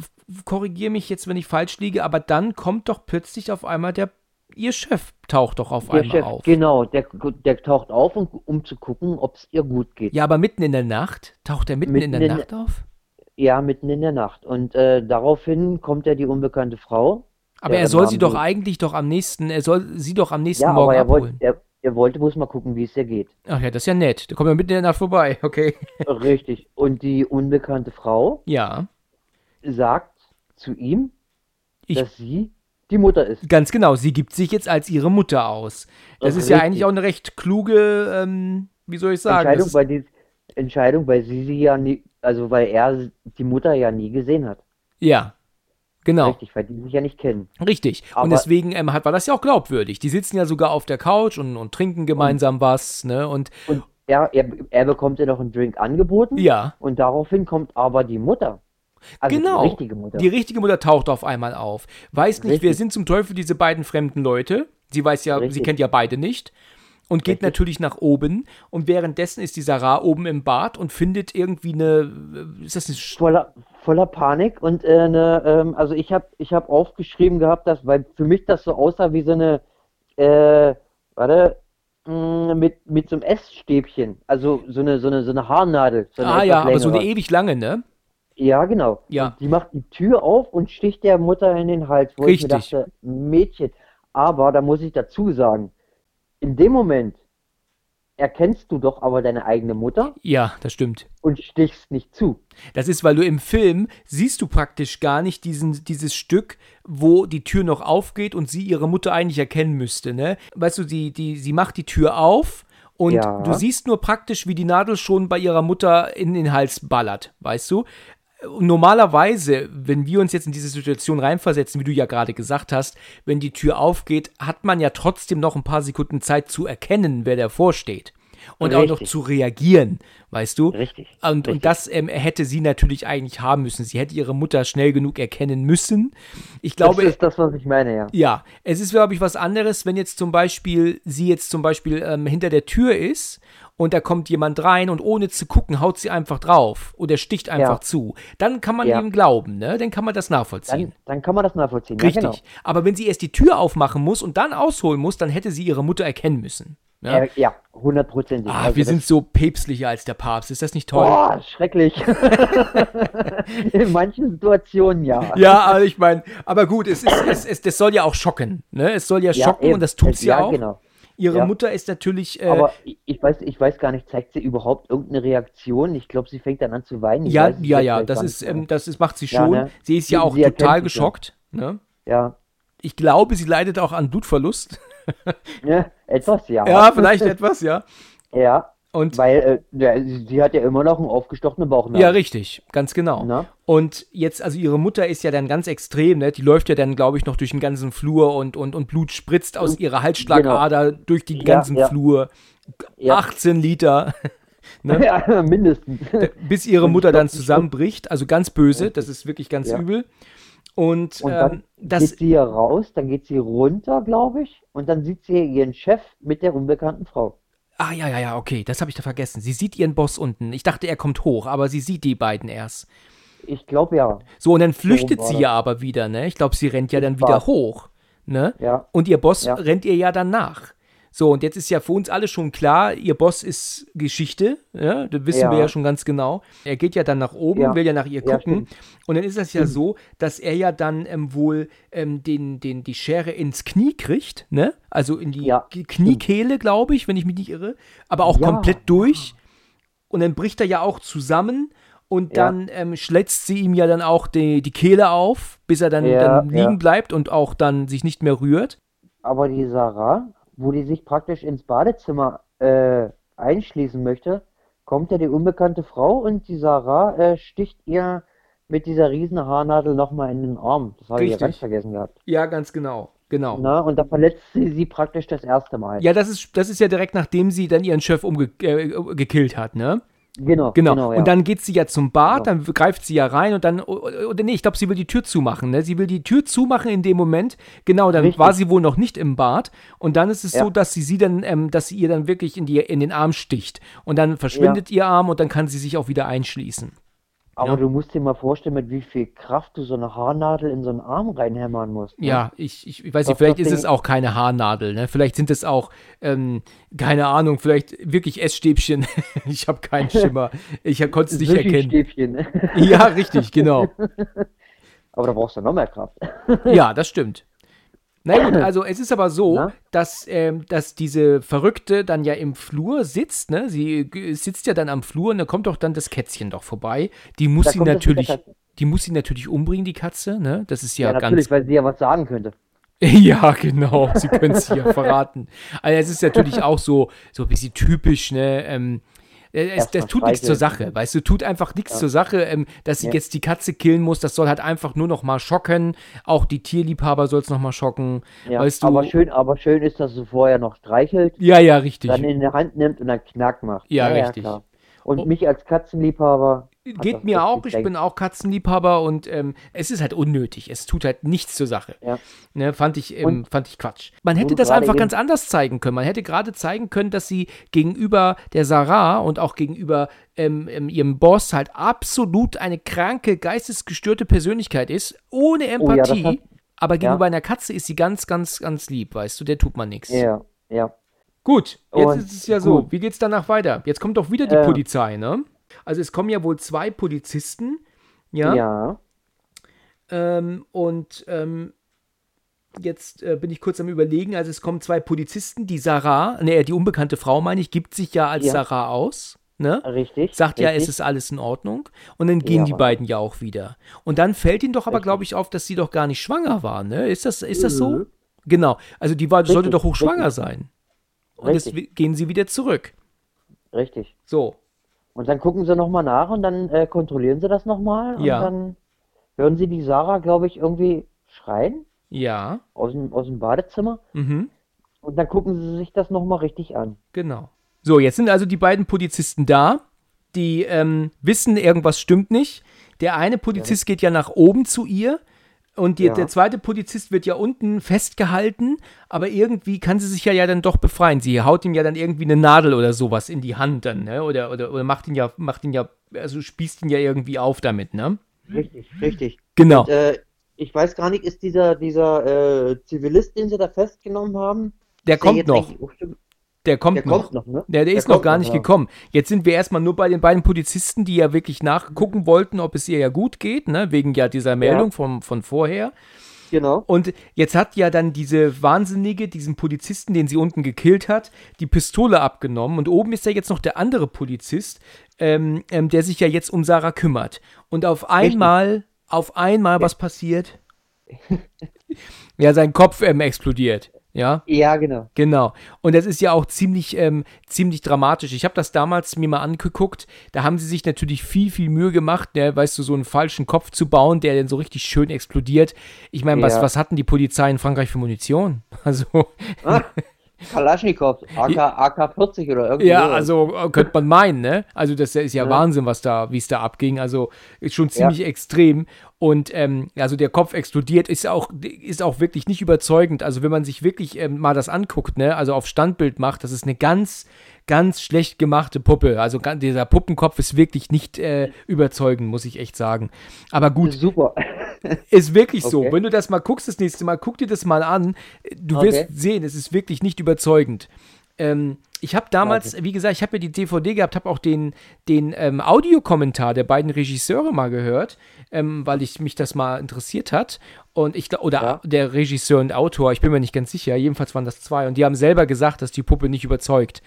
korrigiere mich jetzt, wenn ich falsch liege, aber dann kommt doch plötzlich auf einmal der, ihr Chef taucht doch auf Der einmal Chef, auf. genau, der, der taucht auf, um, um zu gucken, ob es ihr gut geht. Ja, aber mitten in der Nacht? Taucht er mitten, in Mitten der in- Nacht auf? Ja, mitten in der Nacht. Und äh, daraufhin kommt ja die unbekannte Frau. Aber er soll sie doch eigentlich doch am nächsten, er soll sie doch am nächsten Ja, Morgen aber er, abholen. wollte, er, er wollte bloß mal gucken, wie es ihr geht. Ach ja, das ist ja nett. Da kommt er mitten in der Nacht vorbei, okay. Richtig. Und die unbekannte Frau Ja, sagt zu ihm, Ich- dass sie die Mutter ist. ganz genau. Sie gibt sich jetzt als ihre Mutter aus. Das ist ja Richtig. eigentlich auch eine recht kluge, ähm, wie soll ich sagen? Entscheidung, das ist, weil die Entscheidung, weil sie sie ja nie, also weil er die Mutter ja nie gesehen hat. ja, genau. Richtig, weil die sich ja nicht kennen. Richtig. und Aber- deswegen ähm, hat, war das ja auch glaubwürdig. Die sitzen ja sogar auf der Couch und, und trinken gemeinsam was, ne? Und Und er, er, er bekommt ja noch einen Drink angeboten ja, und daraufhin kommt aber die Mutter. Also Genau. die richtige Mutter. die richtige Mutter taucht auf einmal auf. Weiß nicht, wer Richtig. sind zum Teufel diese beiden fremden Leute? Sie weiß ja, sie Richtig. kennt ja beide nicht. und geht Richtig. natürlich nach oben. Und währenddessen ist die Sarah oben im Bad und findet irgendwie eine. Ist das eine. Voller, voller Panik und äh, ne, ähm, also ich habe ich hab aufgeschrieben gehabt, dass, weil für mich das so aussah wie so eine, äh, warte, mh, mit, mit so einem Essstäbchen, also so eine, so eine, so eine Haarnadel. So eine Ah ja, aber so eine ewig lange, ne? Ja, genau. Ja. Die macht die Tür auf und sticht der Mutter in den Hals, wo ich mir Richtig. dachte, Mädchen. Aber da muss ich dazu sagen, in dem Moment erkennst du doch aber deine eigene Mutter Ja, das stimmt. und stichst nicht zu. Das ist, weil du im Film siehst du praktisch gar nicht diesen, dieses Stück, wo die Tür noch aufgeht und sie ihre Mutter eigentlich erkennen müsste, ne? Weißt du, die, die, sie macht die Tür auf und Ja. du siehst nur praktisch, wie die Nadel schon bei ihrer Mutter in den Hals ballert, weißt du? Und normalerweise, wenn wir uns jetzt in diese Situation reinversetzen, wie du ja gerade gesagt hast, wenn die Tür aufgeht, hat man ja trotzdem noch ein paar Sekunden Zeit zu erkennen, wer davor steht. Und auch noch Richtig. zu reagieren, weißt du? Richtig. Und, und Richtig. das ähm, hätte sie natürlich eigentlich haben müssen. Sie hätte ihre Mutter schnell genug erkennen müssen. Ich glaube, das ist das, was ich meine, ja. ja, es ist, glaube ich, was anderes, wenn jetzt zum Beispiel sie jetzt zum Beispiel ähm, hinter der Tür ist und da kommt jemand rein und ohne zu gucken haut sie einfach drauf oder sticht einfach Ja. zu. Dann kann man Ja. ihm glauben, ne? Dann kann man das nachvollziehen. Dann, dann kann man das nachvollziehen. Richtig. Ja, genau. Aber wenn sie erst die Tür aufmachen muss und dann ausholen muss, dann hätte sie ihre Mutter erkennen müssen. Ja? Ja, ja hundertprozentig. ah, Also wir sind so päpstlicher als der Papst. Ist das nicht toll? Boah, schrecklich. In manchen Situationen ja. Ja, aber ich meine, aber gut, es ist, es, es, das soll ja auch schocken, ne? Es soll ja Ja, schocken eben. und das tut sie ja, auch. Genau. Ihre Ja. Mutter ist natürlich, äh, Aber ich, weiß, ich weiß gar nicht, zeigt sie überhaupt irgendeine Reaktion? Ich glaube, sie fängt dann an zu weinen. Ich ja, ja, ja, das ist, ähm, das ist, macht sie Ja, schon. ne? Sie ist ja auch total ja. geschockt, ne? ja. Ich glaube, sie leidet auch an Blutverlust. ja, etwas ja. Ja, vielleicht etwas, ja. Ja, Und weil äh, ja, sie hat ja immer noch einen aufgestochenen Bauchnabel. ja, richtig, ganz genau. Na? Und jetzt, also ihre Mutter ist ja dann ganz extrem, ne? Die läuft ja dann, glaube ich, noch durch den ganzen Flur und, und, und Blut spritzt aus ihrer Halsschlagader durch den Ja, ganzen ja. Flur. Ja. 18 Liter. Ne? ja, mindestens. bis ihre Und Mutter dann zusammenbricht. Also ganz böse, das ist wirklich ganz Ja. übel. Und, Und ähm, dann das, geht sie hier raus, dann geht sie runter, glaube ich, und dann sieht sie ihren Chef mit der unbekannten Frau. Ah ja, ja, ja, okay, das habe ich da vergessen. Sie sieht ihren Boss unten. Ich dachte, er kommt hoch, aber sie sieht die beiden erst. Ich glaube ja. So, und dann flüchtet sie ja aber wieder, ne? Ich glaube, sie rennt ja dann wieder hoch, ne? Ja. Und ihr Boss Ja. rennt ihr ja dann nach. So, und jetzt ist ja für uns alle schon klar, ihr Boss ist Geschichte, ja, das wissen Ja. wir ja schon ganz genau. Er geht ja dann nach oben, Ja. will ja nach ihr gucken. und dann ist das ja so, dass er ja dann ähm, wohl ähm, den, den, die Schere ins Knie kriegt, ne? Also in die Kniekehle, glaube ich, wenn ich mich nicht irre. Aber auch komplett durch. Und dann bricht er ja auch zusammen. Und dann ähm, schlätzt sie ihm ja dann auch die, die Kehle auf, bis er dann, dann liegen bleibt und auch dann sich nicht mehr rührt. Aber die Sarah, wo die sich praktisch ins Badezimmer äh, einschließen möchte, kommt ja die unbekannte Frau und die Sarah äh, sticht ihr mit dieser riesen Haarnadel nochmal in den Arm. Das habe ich ja ganz vergessen gehabt. Ja, ganz genau. Genau. Na, und da verletzt sie sie praktisch das erste Mal. Ja, das ist, das ist ja direkt nachdem sie dann ihren Chef umgekillt äh, gekillt hat, ne? Genau, Genau. genau, ja. Und dann geht sie ja zum Bad, Genau. dann greift sie ja rein und dann, oder nee, ich glaube, sie will die Tür zumachen, ne? Sie will die Tür zumachen in dem Moment. Genau, dann Richtig. war sie wohl noch nicht im Bad. Und dann ist es Ja. so, dass sie sie dann, ähm, dass sie ihr dann wirklich in, die, in den Arm sticht. Und dann verschwindet ihr Arm und dann kann sie sich auch wieder einschließen. Aber ja. du musst dir mal vorstellen, mit wie viel Kraft du so eine Haarnadel in so einen Arm reinhämmern musst. ne? Ja, ich, ich, ich weiß nicht, Das- vielleicht das ist es Ding- auch keine Haarnadel, ne? Vielleicht sind es auch, ähm, keine Ahnung, vielleicht wirklich Essstäbchen. ich habe keinen Schimmer. Ich konnte es nicht erkennen. Sushi-Stäbchen. Ja, richtig, genau. Aber da brauchst du noch mehr Kraft. Ja, das stimmt. Na gut, also es ist aber so, Na? dass, ähm, dass diese Verrückte dann ja im Flur sitzt, ne? Sie g- sitzt ja dann am Flur und da kommt doch dann das Kätzchen doch vorbei. Die muss Da sie natürlich, die muss sie natürlich umbringen, die Katze, ne? Das ist ja, Ja, natürlich, ganz weil sie ja was sagen könnte. Ja, genau. Sie können es ja verraten. Also es ist natürlich auch so, so ein bisschen typisch, ne? Ähm, äh, es, Erst das tut nichts zur. Sache, weißt du, tut einfach nichts zur Sache, ähm, dass sie Ja. jetzt die Katze killen muss, das soll halt einfach nur noch mal schocken, auch die Tierliebhaber soll es noch mal schocken, Ja, weißt du. aber schön, aber schön ist, dass sie vorher noch streichelt, ja, ja, richtig. dann in die Hand nimmt und dann Knack macht. Ja, richtig. Und Oh. mich als Katzenliebhaber, Geht mir auch, ich bin auch Katzenliebhaber und ähm, es ist halt unnötig. Es tut halt nichts zur Sache. Ja. Ne, fand, ich, ähm, Und- fand ich Quatsch. Man hätte das einfach ganz anders zeigen können. Man hätte gerade zeigen können, dass sie gegenüber der Sarah und auch gegenüber ähm, ähm, ihrem Boss halt absolut eine kranke, geistesgestörte Persönlichkeit ist, ohne Oh ja, Empathie. aber gegenüber ja. einer Katze ist sie ganz, ganz, ganz lieb, weißt du, der tut man nichts. Ja, ja. Gut, jetzt Und ist es ja so. gut. Wie geht's danach weiter? Jetzt kommt doch wieder die Äh. Polizei, ne? Also es kommen ja wohl zwei Polizisten, ja. Ja. Ähm, und ähm, jetzt äh, bin ich kurz am überlegen. Also es kommen zwei Polizisten, die Sarah, ne, die unbekannte Frau, meine ich, gibt sich ja als Ja. Sarah aus, ne? Richtig. Sagt ja, richtig. es ist alles in Ordnung. Und dann gehen Ja, die beiden ja auch wieder. Und dann fällt ihnen doch aber, glaube ich, auf, dass sie doch gar nicht schwanger war, ne? Ist das, ist das so? Mhm. Genau. Also die war, sollte Richtig, doch hochschwanger richtig. sein. Und jetzt gehen sie wieder zurück. Richtig. So. Und dann gucken sie nochmal nach und dann äh, kontrollieren sie das nochmal. Und Ja. dann hören sie die Sarah, glaube ich, irgendwie schreien Ja. aus dem, aus dem Badezimmer. Mhm. Und dann gucken sie sich das nochmal richtig an. Genau. So, jetzt sind also die beiden Polizisten da, die ähm, wissen, irgendwas stimmt nicht. Der eine Polizist geht ja nach oben zu ihr und die, Ja. der zweite Polizist wird ja unten festgehalten, aber irgendwie kann sie sich ja, ja dann doch befreien. Sie haut ihm ja dann irgendwie eine Nadel oder sowas in die Hand dann, ne? Oder, oder, oder macht ihn ja, macht ihn ja, also spießt ihn ja irgendwie auf damit, ne? Richtig, richtig. Genau. Äh, ich weiß gar nicht, ist dieser, dieser äh, Zivilist, den sie da festgenommen haben, Der kommt noch. Der kommt Der noch. kommt noch, ne? Der, der ist Der noch kommt gar noch, nicht ja. gekommen. Jetzt sind wir erstmal nur bei den beiden Polizisten, die ja wirklich nachgucken wollten, ob es ihr ja gut geht, ne? Wegen ja dieser Meldung vom, von vorher. Genau. Und jetzt hat ja dann diese Wahnsinnige, diesen Polizisten, den sie unten gekillt hat, die Pistole abgenommen. Und oben ist ja jetzt noch der andere Polizist, ähm, ähm, der sich ja jetzt um Sarah kümmert. Und auf einmal, auf einmal, was passiert? ja, sein Kopf ähm, explodiert. Ja. Ja, genau. Genau. Und das ist ja auch ziemlich, ähm, ziemlich dramatisch. Ich habe das damals mir mal angeguckt. Da haben sie sich natürlich viel, viel Mühe gemacht, ne, weißt du, so einen falschen Kopf zu bauen, der dann so richtig schön explodiert. Ich meine, was, Ja. was hatten die Polizei in Frankreich für Munition? Also, Ah, Kalaschnikow, AK, AK-40 oder irgendwie ja, sowas. also äh, könnte man meinen, ne? Also, das ist ja, Ja. Wahnsinn, was da, wie es da abging. Also, ist schon ziemlich extrem. Und ähm, also der Kopf explodiert, ist auch, ist auch wirklich nicht überzeugend. Also, wenn man sich wirklich ähm, mal das anguckt, ne, also auf Standbild macht, das ist eine ganz, ganz schlecht gemachte Puppe. Also dieser Puppenkopf ist wirklich nicht äh, überzeugend, muss ich echt sagen. Aber gut, Super. ist wirklich so. Okay. Wenn du das mal guckst, das nächste Mal, guck dir das mal an. Du Okay. wirst sehen, es ist wirklich nicht überzeugend. Ähm, ich habe damals, wie gesagt, ich habe ja die DVD gehabt, habe auch den, den ähm, Audiokommentar der beiden Regisseure mal gehört, ähm, weil ich mich das mal interessiert hat. Und ich oder Ja. der Regisseur und Autor, ich bin mir nicht ganz sicher, jedenfalls waren das zwei. Und die haben selber gesagt, dass die Puppe nicht überzeugt.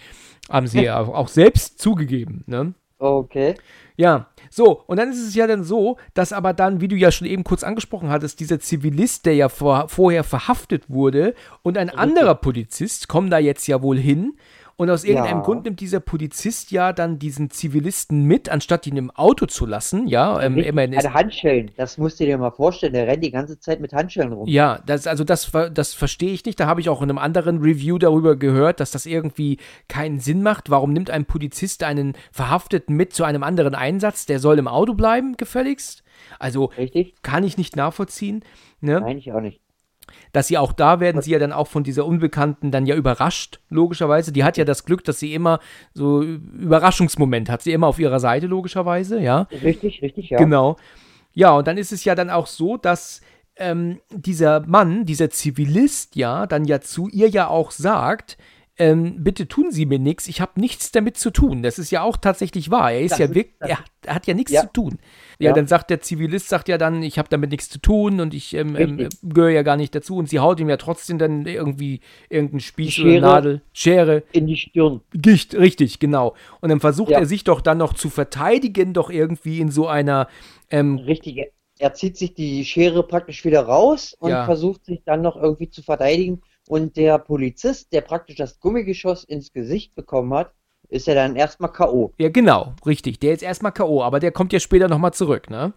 Haben sie ja auch, auch selbst zugegeben, ne? Okay. Ja, so, und dann ist es ja dann so, dass aber dann, wie du ja schon eben kurz angesprochen hattest, dieser Zivilist, der ja vor, vorher verhaftet wurde, und ein anderer Polizist kommen da jetzt ja wohl hin. Und aus irgendeinem Ja. Grund nimmt dieser Polizist ja dann diesen Zivilisten mit, anstatt ihn im Auto zu lassen. Ja, ähm, immerhin ist, Handschellen, das musst du dir mal vorstellen. Der rennt die ganze Zeit mit Handschellen rum. ja, das, also das, das verstehe ich nicht. Da habe ich auch in einem anderen Review darüber gehört, dass das irgendwie keinen Sinn macht. Warum nimmt ein Polizist einen Verhafteten mit zu einem anderen Einsatz? Der soll im Auto bleiben, gefälligst. Also Richtig? kann ich nicht nachvollziehen. Ne? Nein, ich auch nicht. Dass sie auch da werden, sie ja dann auch von dieser Unbekannten dann ja überrascht, logischerweise. Die hat ja das Glück, dass sie immer so Überraschungsmoment hat, sie immer auf ihrer Seite, logischerweise, ja. Richtig, richtig, ja. Genau. Ja, und dann ist es ja dann auch so, dass ähm, dieser Mann, dieser Zivilist, ja, dann ja zu ihr ja auch sagt, ähm, bitte tun Sie mir nichts, ich habe nichts damit zu tun. Das ist ja auch tatsächlich wahr. Er ist Das ja ist- wirklich, er, hat- er hat ja nichts Ja. zu tun. Ja, Ja. dann sagt der Zivilist, sagt ja dann, ich habe damit nichts zu tun und ich ähm, ähm, gehöre ja gar nicht dazu. Und sie haut ihm ja trotzdem dann irgendwie irgendeinen Spieß oder Schere. Nadel, Schere, In die Stirn. Gicht, richtig, genau. Und dann versucht Ja. er sich doch dann noch zu verteidigen, doch irgendwie in so einer ähm, Richtig. Er zieht sich die Schere praktisch wieder raus und versucht sich dann noch irgendwie zu verteidigen. Und der Polizist, der praktisch das Gummigeschoss ins Gesicht bekommen hat, ist ja dann erstmal K.O. Ja, genau, richtig. Der ist erstmal K.O., aber der kommt ja später nochmal zurück, ne?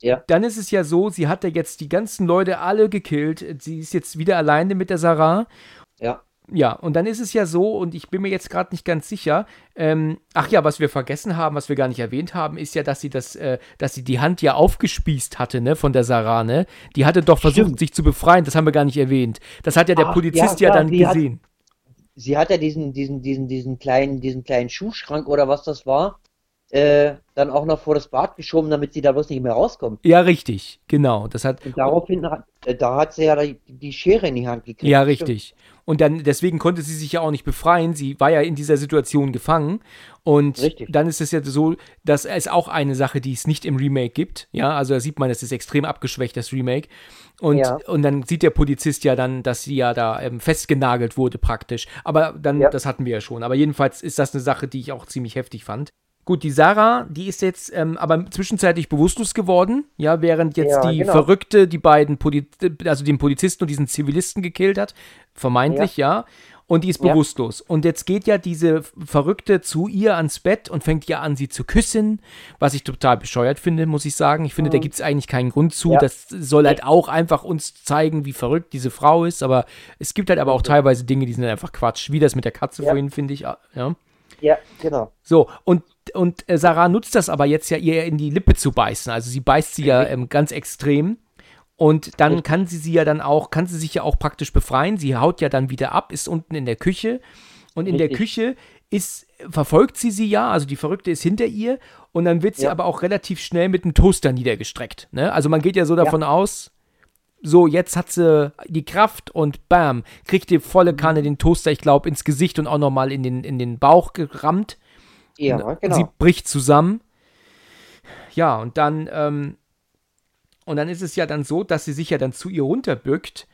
Ja. Dann ist es ja so, sie hat ja jetzt die ganzen Leute alle gekillt. Sie ist jetzt wieder alleine mit der Sarah. Ja. Ja, und dann ist es ja so, und ich bin mir jetzt gerade nicht ganz sicher, ähm, ach ja, was wir vergessen haben, was wir gar nicht erwähnt haben, ist ja, dass sie das, äh, dass sie die Hand ja aufgespießt hatte, ne, von der Sarah, ne? Die hatte doch versucht, Stimmt. sich zu befreien, das haben wir gar nicht erwähnt. Das hat ja der Ach, Polizist ja, ja, dann die hat- gesehen. Sie hat ja diesen, diesen, diesen, diesen kleinen, diesen kleinen Schuhschrank oder was das war, äh, dann auch noch vor das Bad geschoben, damit sie da bloß nicht mehr rauskommt. Ja, richtig, genau. Das hat, Und daraufhin, hat- äh, da hat sie ja die, die Schere in die Hand gekriegt. Ja, Stimmt. richtig. Und dann, deswegen konnte sie sich ja auch nicht befreien. Sie war ja in dieser Situation gefangen. Und Richtig. dann ist es ja so, dass es auch eine Sache, die es nicht im Remake gibt. Ja, also da sieht man, es ist extrem abgeschwächt, das Remake. Und, Ja. und dann sieht der Polizist ja dann, dass sie ja da ähm, festgenagelt wurde praktisch. Aber dann, Ja. das hatten wir ja schon. Aber jedenfalls ist das eine Sache, die ich auch ziemlich heftig fand. Gut, die Sarah, die ist jetzt ähm, aber zwischenzeitlich bewusstlos geworden, ja, während jetzt Ja, die genau. Verrückte die beiden, Poli also den Polizisten und diesen Zivilisten gekillt hat, vermeintlich, ja. Und die ist Ja. bewusstlos. Und jetzt geht ja diese Verrückte zu ihr ans Bett und fängt ja an, sie zu küssen, was ich total bescheuert finde, muss ich sagen. Ich finde, da gibt es eigentlich keinen Grund zu. Mhm. Ja. Das soll halt auch einfach uns zeigen, wie verrückt diese Frau ist. Aber es gibt halt aber auch teilweise Dinge, die sind einfach Quatsch. Wie das mit der Katze Ja. vorhin, finde ich. Ja. Ja, genau. So, und, und äh, Sarah nutzt das aber jetzt ja, ihr in die Lippe zu beißen. Also sie beißt sie ja ähm, ganz extrem. Und dann kann sie sie ja dann auch, kann sie sich ja auch praktisch befreien. Sie haut ja dann wieder ab, ist unten in der Küche. Und in der. Küche ist, verfolgt sie sie ja, also die Verrückte ist hinter ihr. Und dann wird sie Ja. aber auch relativ schnell mit dem Toaster niedergestreckt. Ne? Also man geht ja so davon aus, so, jetzt hat sie die Kraft und bam, kriegt die Mhm. volle Kanne den Toaster, ich glaube, ins Gesicht und auch nochmal in den, in den Bauch gerammt. Ja, Und genau. Sie bricht zusammen. Ja, und dann, ähm, und dann ist es ja dann so, dass sie sich ja dann zu ihr runterbückt.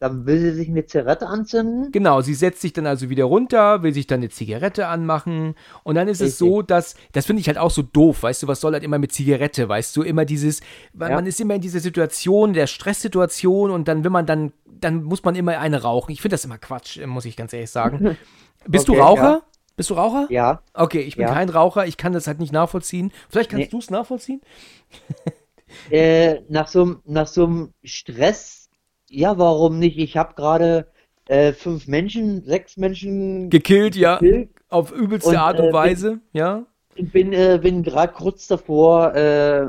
Dann will sie sich eine Zigarette anzünden. Genau, sie setzt sich dann also wieder runter, will sich dann eine Zigarette anmachen. Und dann ist es Richtig. so, dass, das finde ich halt auch so doof, weißt du, was soll halt immer mit Zigarette, weißt du, immer dieses, weil Ja. man ist immer in dieser Situation, der Stresssituation und dann, wenn man dann, dann muss man immer eine rauchen. Ich finde das immer Quatsch, muss ich ganz ehrlich sagen. Bist Okay, du Raucher? ja. Bist du Raucher? Ja, Okay, ich bin Ja. kein Raucher, ich kann das halt nicht nachvollziehen. Vielleicht kannst Nee. du es nachvollziehen? äh, nach so einem nach so einem Stress, ja, warum nicht? Ich habe gerade äh, fünf Menschen, sechs Menschen Gekillt, ja. gekillt Auf übelste Und, Art und äh, Weise, ja. und bin, äh, bin gerade kurz davor, äh,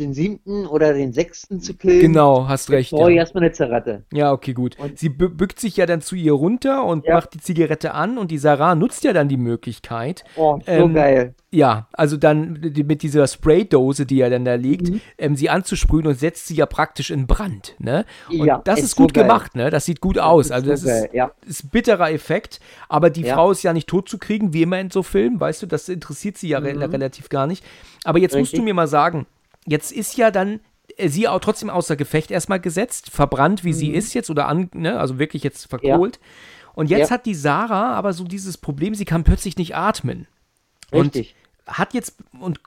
den siebten oder den sechsten zu killen. Genau, hast recht. Brauche ich Ja. erstmal eine Zigarette. ja, okay, gut. Und- Sie bü- bückt sich ja dann zu ihr runter und Ja. macht die Zigarette an und die Sarah nutzt ja dann die Möglichkeit, Oh, so Ähm, geil. ja, also dann die- mit dieser Spraydose, die ja dann da liegt, Mhm. ähm, sie anzusprühen und setzt sie ja praktisch in Brand, ne? Und Ja, das ist ist gut so gemacht, ne? Das sieht gut aus. Also das so ist, geil, ist bitterer Effekt, aber die. Frau ist ja nicht tot zu kriegen, wie immer in so Filmen, weißt du, das interessiert sie ja re Mhm. relativ gar nicht. Aber jetzt musst du Richtig. mir mal sagen, jetzt ist ja dann äh, sie auch trotzdem außer Gefecht erstmal gesetzt, verbrannt, wie sie ist jetzt oder an, ne, also wirklich jetzt verkohlt. Und jetzt Mhm. Ja. hat die Sarah aber so dieses Problem, sie kann plötzlich nicht atmen. Und Richtig. hat jetzt und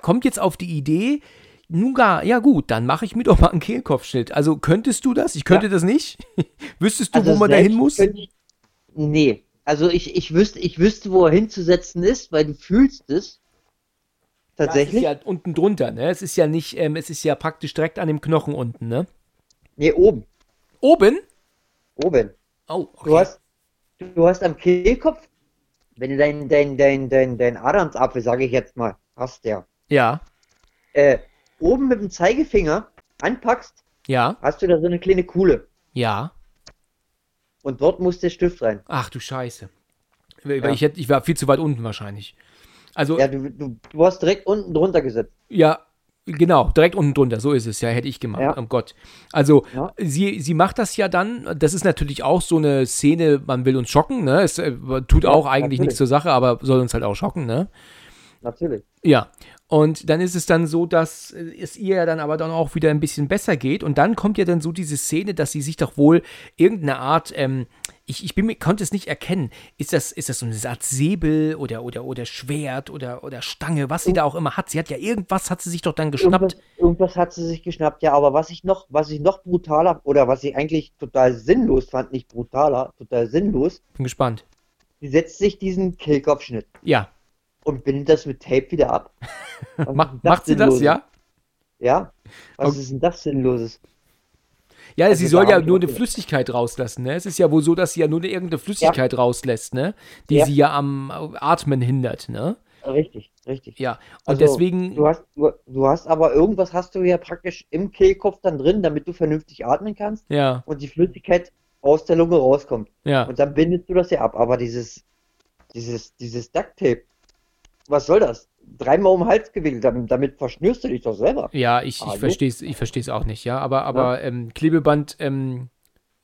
kommt jetzt auf die Idee, nun gar, ja gut, dann mache ich mir doch mal einen Kehlkopfschnitt. Also könntest du das? Ich könnte Ja. das nicht. Wüsstest du, Also wo man da hin muss? Ich, nee. Also ich, ich wüsste, ich wüsste, wo er hinzusetzen ist, weil du fühlst es. Tatsächlich? Ja, es ist ja unten drunter, ne? Es ist ja nicht, ähm, es ist ja praktisch direkt an dem Knochen unten, ne? Nee, oben. Oben? Oben. Oh, okay. Du hast, du hast am Kehlkopf, wenn du dein, dein, dein, dein, dein Adamsapfel, sage ich jetzt mal, hast ja, ja, äh, oben mit dem Zeigefinger anpackst, ja, hast du da so eine kleine Kuhle. ja. Und dort muss der Stift rein. Ach du Scheiße. Weil Ja. Ich, hätte, ich war viel zu weit unten wahrscheinlich. Also, Ja, ja, du, du, du hast direkt unten drunter gesetzt. genau, direkt unten drunter, so ist es ja, hätte ich gemacht, Ja. oh Gott. Also, Ja. sie, sie macht das ja dann, das ist natürlich auch so eine Szene, man will uns schocken, ne? Es äh, tut Ja, auch eigentlich natürlich. nichts zur Sache, aber soll uns halt auch schocken, ne? Natürlich. Ja, und dann ist es dann so, dass äh, es ihr ja dann aber dann auch wieder ein bisschen besser geht. Und dann kommt ja dann so diese Szene, dass sie sich doch wohl irgendeine Art, ähm, ich, ich bin, konnte es nicht erkennen, ist das, ist das so eine Art Säbel oder, oder, oder Schwert oder, oder Stange, was sie da auch immer hat. Sie hat ja irgendwas, hat sie sich doch dann geschnappt. Irgendwas, irgendwas hat sie sich geschnappt, ja, aber was ich noch, was ich noch brutaler, oder was ich eigentlich total sinnlos fand, nicht brutaler, total sinnlos, Bin gespannt. sie setzt sich diesen Kehlkopfschnitt Ja, und bindet das mit Tape wieder ab. Was Ma ist denn macht sie das, ja? Ja? Was Okay. ist denn das Sinnloses? Ja, Also sie soll ja nur eine. Flüssigkeit rauslassen, ne? Es ist ja wohl so, dass sie ja nur eine irgendeine Flüssigkeit rauslässt, ne? Die Ja. sie ja am Atmen hindert, ne? Richtig, richtig. Ja. Und Also, deswegen. Du hast, du, du hast aber irgendwas hast du ja praktisch im Kehlkopf dann drin, damit du vernünftig atmen kannst Ja, und die Flüssigkeit aus der Lunge rauskommt. ja. Und dann bindest du das ja ab. Aber dieses, dieses, dieses Ducktape, was soll das? Dreimal um den Hals gewickelt, damit, damit verschnürst du dich doch selber. Ja, ich, ich verstehe es ich versteh's auch nicht, ja. Aber, aber ähm, Klebeband ähm,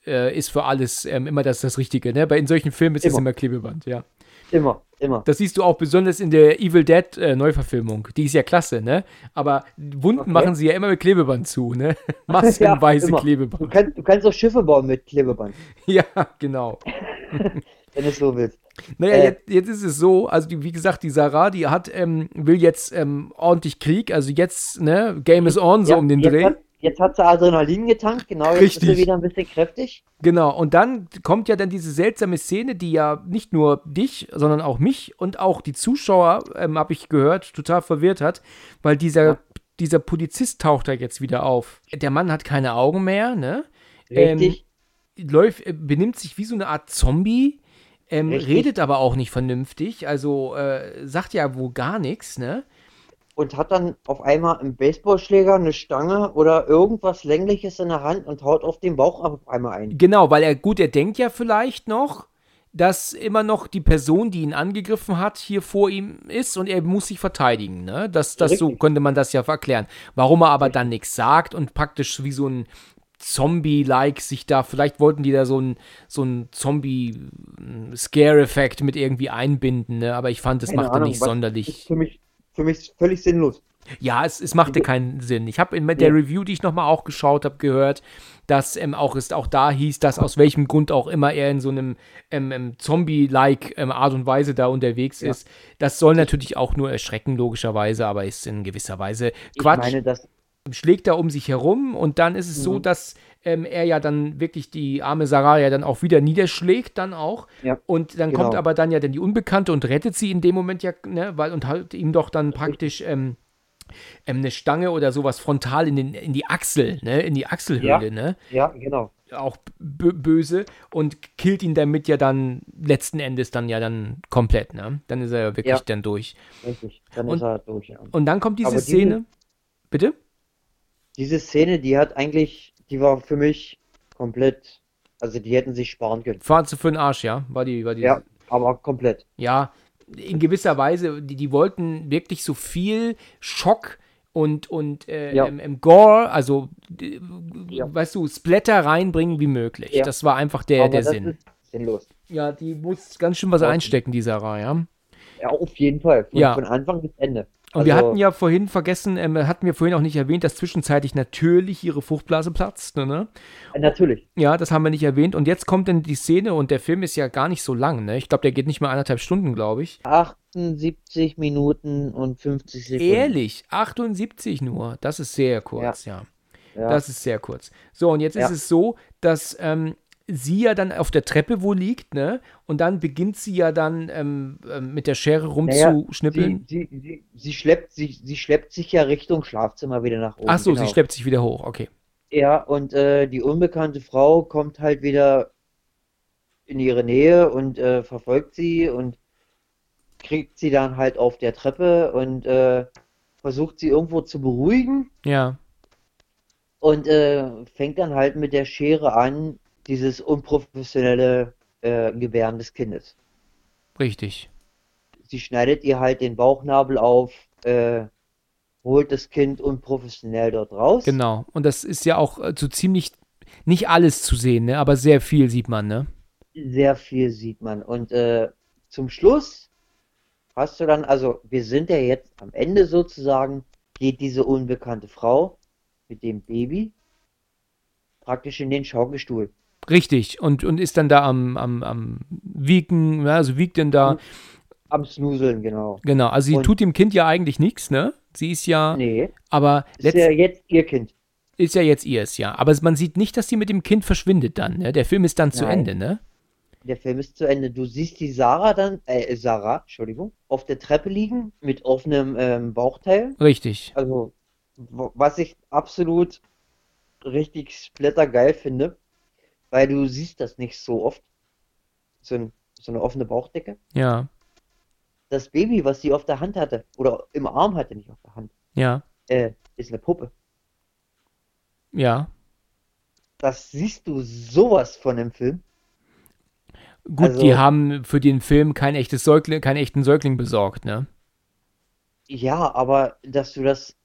äh, ist für alles ähm, immer das, das Richtige, ne? Bei in solchen Filmen ist es Immer. immer Klebeband, ja. Immer, immer. Das siehst du auch besonders in der Evil Dead äh, Neuverfilmung. Die ist ja klasse, ne? Aber Wunden Okay. machen sie ja immer mit Klebeband zu, ne? Massenweise immer. Du Klebeband. kannst, du kannst auch Schiffe bauen mit Klebeband, Ja, genau. wenn du es so willst. Naja, Äh, jetzt, jetzt ist es so, also die, wie gesagt, die Sarah, die hat, ähm, will jetzt ähm, ordentlich Krieg, also jetzt, ne, Game is on, so Ja, um den Dreh. Hat, jetzt hat sie Adrenalin getankt, genau, jetzt ist Richtig. sie wieder ein bisschen kräftig. Genau, und dann kommt ja dann diese seltsame Szene, die ja nicht nur dich, sondern auch mich und auch die Zuschauer, ähm, habe ich gehört, total verwirrt hat, weil dieser, Ja. dieser Polizist taucht da jetzt wieder auf. Der Mann hat keine Augen mehr, ne? Ähm, Richtig. läuft, äh, benimmt sich wie so eine Art Zombie, ähm, redet aber auch nicht vernünftig, also äh, sagt ja wohl gar nichts, ne? und hat dann auf einmal einen Baseballschläger, eine Stange oder irgendwas Längliches in der Hand und haut auf den Bauch auf einmal ein. Genau, weil er, gut, er denkt ja vielleicht noch, dass immer noch die Person, die ihn angegriffen hat, hier vor ihm ist und er muss sich verteidigen, ne? Das, das so könnte man das ja erklären. Warum er aber dann nichts sagt und praktisch wie so ein Zombie-like sich da, vielleicht wollten die da so ein, so ein Zombie-Scare-Effekt mit irgendwie einbinden, ne? Aber ich fand, das Keine machte Ahnung, nicht sonderlich. Ist für mich, für mich völlig sinnlos. Ja, es, es machte keinen Sinn. Ich habe in der. Review, die ich nochmal auch geschaut habe, gehört, dass ähm, auch es auch da hieß, dass aus welchem Grund auch immer er in so einem ähm, ähm, Zombie-like ähm, Art und Weise da unterwegs Ja. ist. Das soll natürlich auch nur erschrecken, logischerweise, aber ist in gewisser Weise Ich Quatsch. meine, das, schlägt da um sich herum und dann ist es so, Mhm. dass ähm, er ja dann wirklich die arme Sarah ja dann auch wieder niederschlägt, dann auch. Ja, Und dann genau. kommt aber dann ja dann die Unbekannte und rettet sie in dem Moment ja, ne, weil und halt ihm doch dann praktisch ähm, ähm, eine Stange oder sowas frontal in, den, in die Achsel, ne, in die Achselhöhle, Ja. ne, ja, genau. auch bö- böse und killt ihn damit ja dann letzten Endes dann ja dann komplett, ne, dann ist er ja wirklich Ja. dann durch. Richtig. Dann Und- ist er durch. Ja. Und dann kommt diese diese- Szene, bitte? Diese Szene, die hat eigentlich, die war für mich komplett, also die hätten sich sparen können. Fahren sie für den Arsch, ja, war die, war die, Ja, aber komplett. ja, in gewisser Weise, die, die wollten wirklich so viel Schock und, und äh, Ja. ähm, ähm, Gore, also, Ja. weißt du, Splatter reinbringen wie möglich. Ja. Das war einfach der, aber der das Sinn. ist sinnlos. Ja, die muss ganz schön was einstecken, die Sarah, ja. Ja, auf jeden Fall. Von, Ja. von Anfang bis Ende. Und wir Also- hatten ja vorhin vergessen, ähm, hatten wir vorhin auch nicht erwähnt, dass zwischenzeitlich natürlich ihre Fruchtblase platzt, ne? Äh, Natürlich. Ja, das haben wir nicht erwähnt. Und jetzt kommt dann die Szene und der Film ist ja gar nicht so lang, ne? Ich glaube, der geht nicht mal anderthalb Stunden, glaube ich. 78 Minuten und 50 Sekunden. Ehrlich, 78 nur. Das ist sehr kurz, ja. Ja. Das ist sehr kurz. So, und jetzt Ja. ist es so, dass ähm, sie ja dann auf der Treppe wo liegt, ne? Und dann beginnt sie ja dann ähm, ähm, mit der Schere Naja, rumzuschnippeln. Sie, sie, sie, sie, schleppt, sie, sie schleppt sich ja Richtung Schlafzimmer wieder nach oben. Ach so, sie genau. schleppt sich wieder hoch, okay. Ja, und äh, die unbekannte Frau kommt halt wieder in ihre Nähe und äh, verfolgt sie und kriegt sie dann halt auf der Treppe und äh, versucht sie irgendwo zu beruhigen Ja, und äh, fängt dann halt mit der Schere an, dieses unprofessionelle äh, Gebären des Kindes. richtig. Sie schneidet ihr halt den Bauchnabel auf, äh, holt das Kind unprofessionell dort raus. Genau. Und das ist ja auch äh, so ziemlich, nicht alles zu sehen, ne? Aber sehr viel sieht man, ne? Sehr viel sieht man. Und äh, zum Schluss hast du dann, also wir sind ja jetzt am Ende sozusagen, geht diese unbekannte Frau mit dem Baby praktisch in den Schaukelstuhl. Richtig. Und, und ist dann da am, am, am Wiegen, ja, also wiegt denn da. Am Snuseln, genau. Genau. Also sie Und- tut dem Kind ja eigentlich nichts, ne? Sie ist ja, Nee, aber ist ja jetzt ihr Kind. ist ja jetzt ihrs, ja. Aber man sieht nicht, dass sie mit dem Kind verschwindet dann, ne? Der Film ist dann zu Nein. Ende, ne? Der Film ist zu Ende. Du siehst die Sarah dann, äh, Sarah, Entschuldigung, auf der Treppe liegen mit offenem ähm, Bauchteil. Richtig. Also, was ich absolut richtig splattergeil finde, weil du siehst das nicht so oft. So, ein, so eine offene Bauchdecke. Ja, Das Baby, was sie auf der Hand hatte, oder im Arm hatte, nicht auf der Hand, ja, äh, ist eine Puppe. ja. Das siehst du sowas von im Film. Gut, Also- die haben für den Film kein echtes Säugling, keinen echten Säugling besorgt, ne? Ja, aber dass du das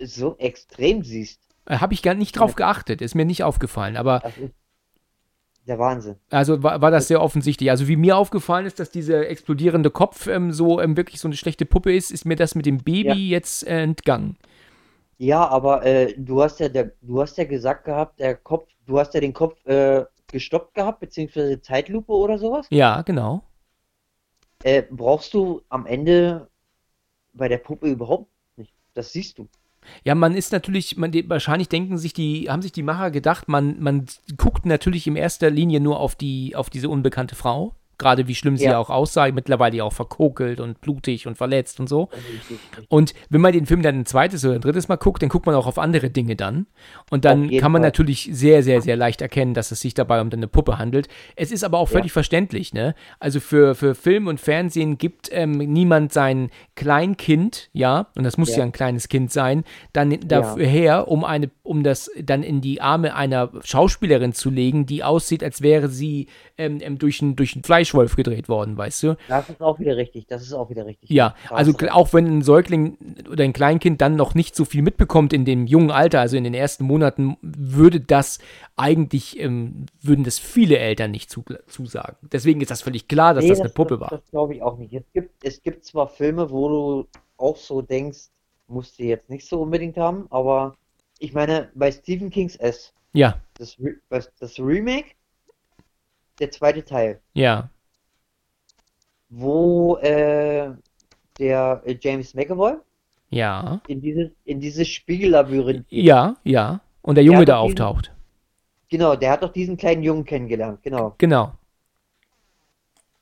so extrem siehst, Habe ich gar nicht drauf geachtet, ist mir nicht aufgefallen, aber das ist der Wahnsinn. also war, war das sehr offensichtlich. Also wie mir aufgefallen ist, dass dieser explodierende Kopf ähm, so ähm, wirklich so eine schlechte Puppe ist, ist mir das mit dem Baby Ja. jetzt äh, entgangen. Ja, aber äh, du hast ja der, du hast ja gesagt gehabt, der Kopf, du hast ja den Kopf äh, gestoppt gehabt, beziehungsweise Zeitlupe oder sowas. Ja, genau. Äh, brauchst du am Ende bei der Puppe überhaupt nicht. Das siehst du. Ja, man ist natürlich, man, wahrscheinlich denken sich die, haben sich die Macher gedacht, man, man guckt natürlich in erster Linie nur auf die, auf diese unbekannte Frau. Gerade wie schlimm sie Ja. ja auch aussah, mittlerweile auch verkokelt und blutig und verletzt und so. Und wenn man den Film dann ein zweites oder ein drittes Mal guckt, dann guckt man auch auf andere Dinge dann. Und dann kann man Fall. natürlich sehr, sehr, sehr leicht erkennen, dass es sich dabei um eine Puppe handelt. Es ist aber auch völlig verständlich, ne? Also für, für Film und Fernsehen gibt ähm, niemand sein Kleinkind, ja, und das muss ja, Ja. ein kleines Kind sein, dann dafür her, um eine, um das dann in die Arme einer Schauspielerin zu legen, die aussieht, als wäre sie ähm, ähm, durch, einen, durch einen Fleischwolf gedreht worden, weißt du? Das ist auch wieder richtig. Das ist auch wieder richtig. Ja, also auch wenn ein Säugling oder ein Kleinkind dann noch nicht so viel mitbekommt in dem jungen Alter, also in den ersten Monaten, würde das eigentlich, ähm, würden das viele Eltern nicht zu, zusagen. Deswegen ist das völlig klar, dass Nee, das eine Puppe das, war. Das glaube ich auch nicht. Es gibt, es gibt zwar Filme, wo du auch so denkst, musst du jetzt nicht so unbedingt haben, aber ich meine, bei Stephen Kings S, Ja, das, Re das, das Remake, der zweite Teil, ja, wo äh, der äh, James McAvoy ja, in dieses, in dieses Spiegellabyrinth geht. ja, ja. Und der Junge hat da doch diesen- auftaucht. Genau, der hat doch diesen kleinen Jungen kennengelernt, genau. Genau.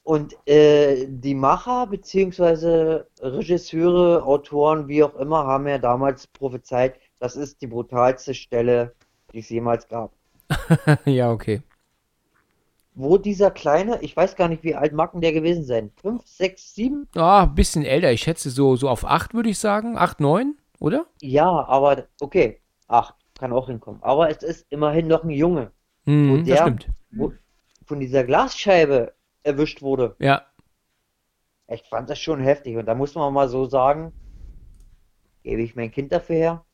Und äh, die Macher beziehungsweise Regisseure, Autoren, wie auch immer, haben ja damals prophezeit, das ist die brutalste Stelle, die es jemals gab. ja, okay. Wo dieser kleine, ich weiß gar nicht, wie alt mag denn der gewesen sein? Fünf, sechs, sieben? Ah, ein bisschen älter. Ich schätze so, so auf 8 würde ich sagen. 8, 9, oder? Ja, aber okay, acht, kann auch hinkommen. Aber es ist immerhin noch ein Junge, Hm, Wo das der- stimmt. wo von dieser Glasscheibe erwischt wurde. Ja. Ich fand das schon heftig. Und da muss man mal so sagen, gebe ich mein Kind dafür her?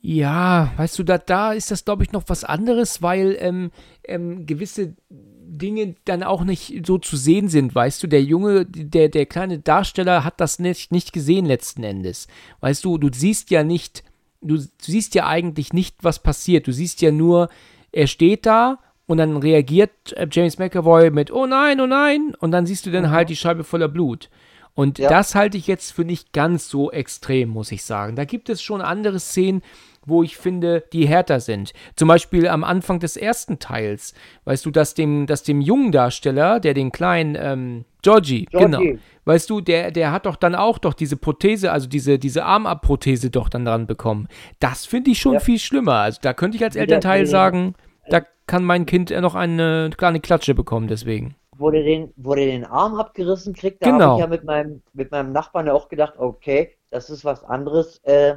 Ja, weißt du, da, da ist das, glaube ich, noch was anderes, weil ähm, ähm, gewisse Dinge dann auch nicht so zu sehen sind, weißt du, der Junge, der, der kleine Darsteller hat das nicht, nicht gesehen letzten Endes. Weißt du, du siehst ja nicht, du, du siehst ja eigentlich nicht, was passiert. Du siehst ja nur, er steht da und dann reagiert äh, James McAvoy mit, oh nein, oh nein, und dann siehst du dann halt die Scheibe voller Blut. Und Ja. das halte ich jetzt für nicht ganz so extrem, muss ich sagen. Da gibt es schon andere Szenen, wo ich finde, die härter sind. Zum Beispiel am Anfang des ersten Teils. Weißt du, dass dem, dass dem jungen Darsteller, der den kleinen, ähm, Georgie, genau. Georgie. Weißt du, der, der hat doch dann auch doch diese Prothese, also diese, diese Armabprothese doch dann dran bekommen. Das finde ich schon Ja. viel schlimmer. Also da könnte ich als Elternteil wieder- sagen, da kann mein Kind noch eine kleine Klatsche bekommen deswegen. Der den, der den Arm abgerissen kriegt, da Genau. habe ich ja mit meinem, mit meinem Nachbarn ja auch gedacht, okay, das ist was anderes äh,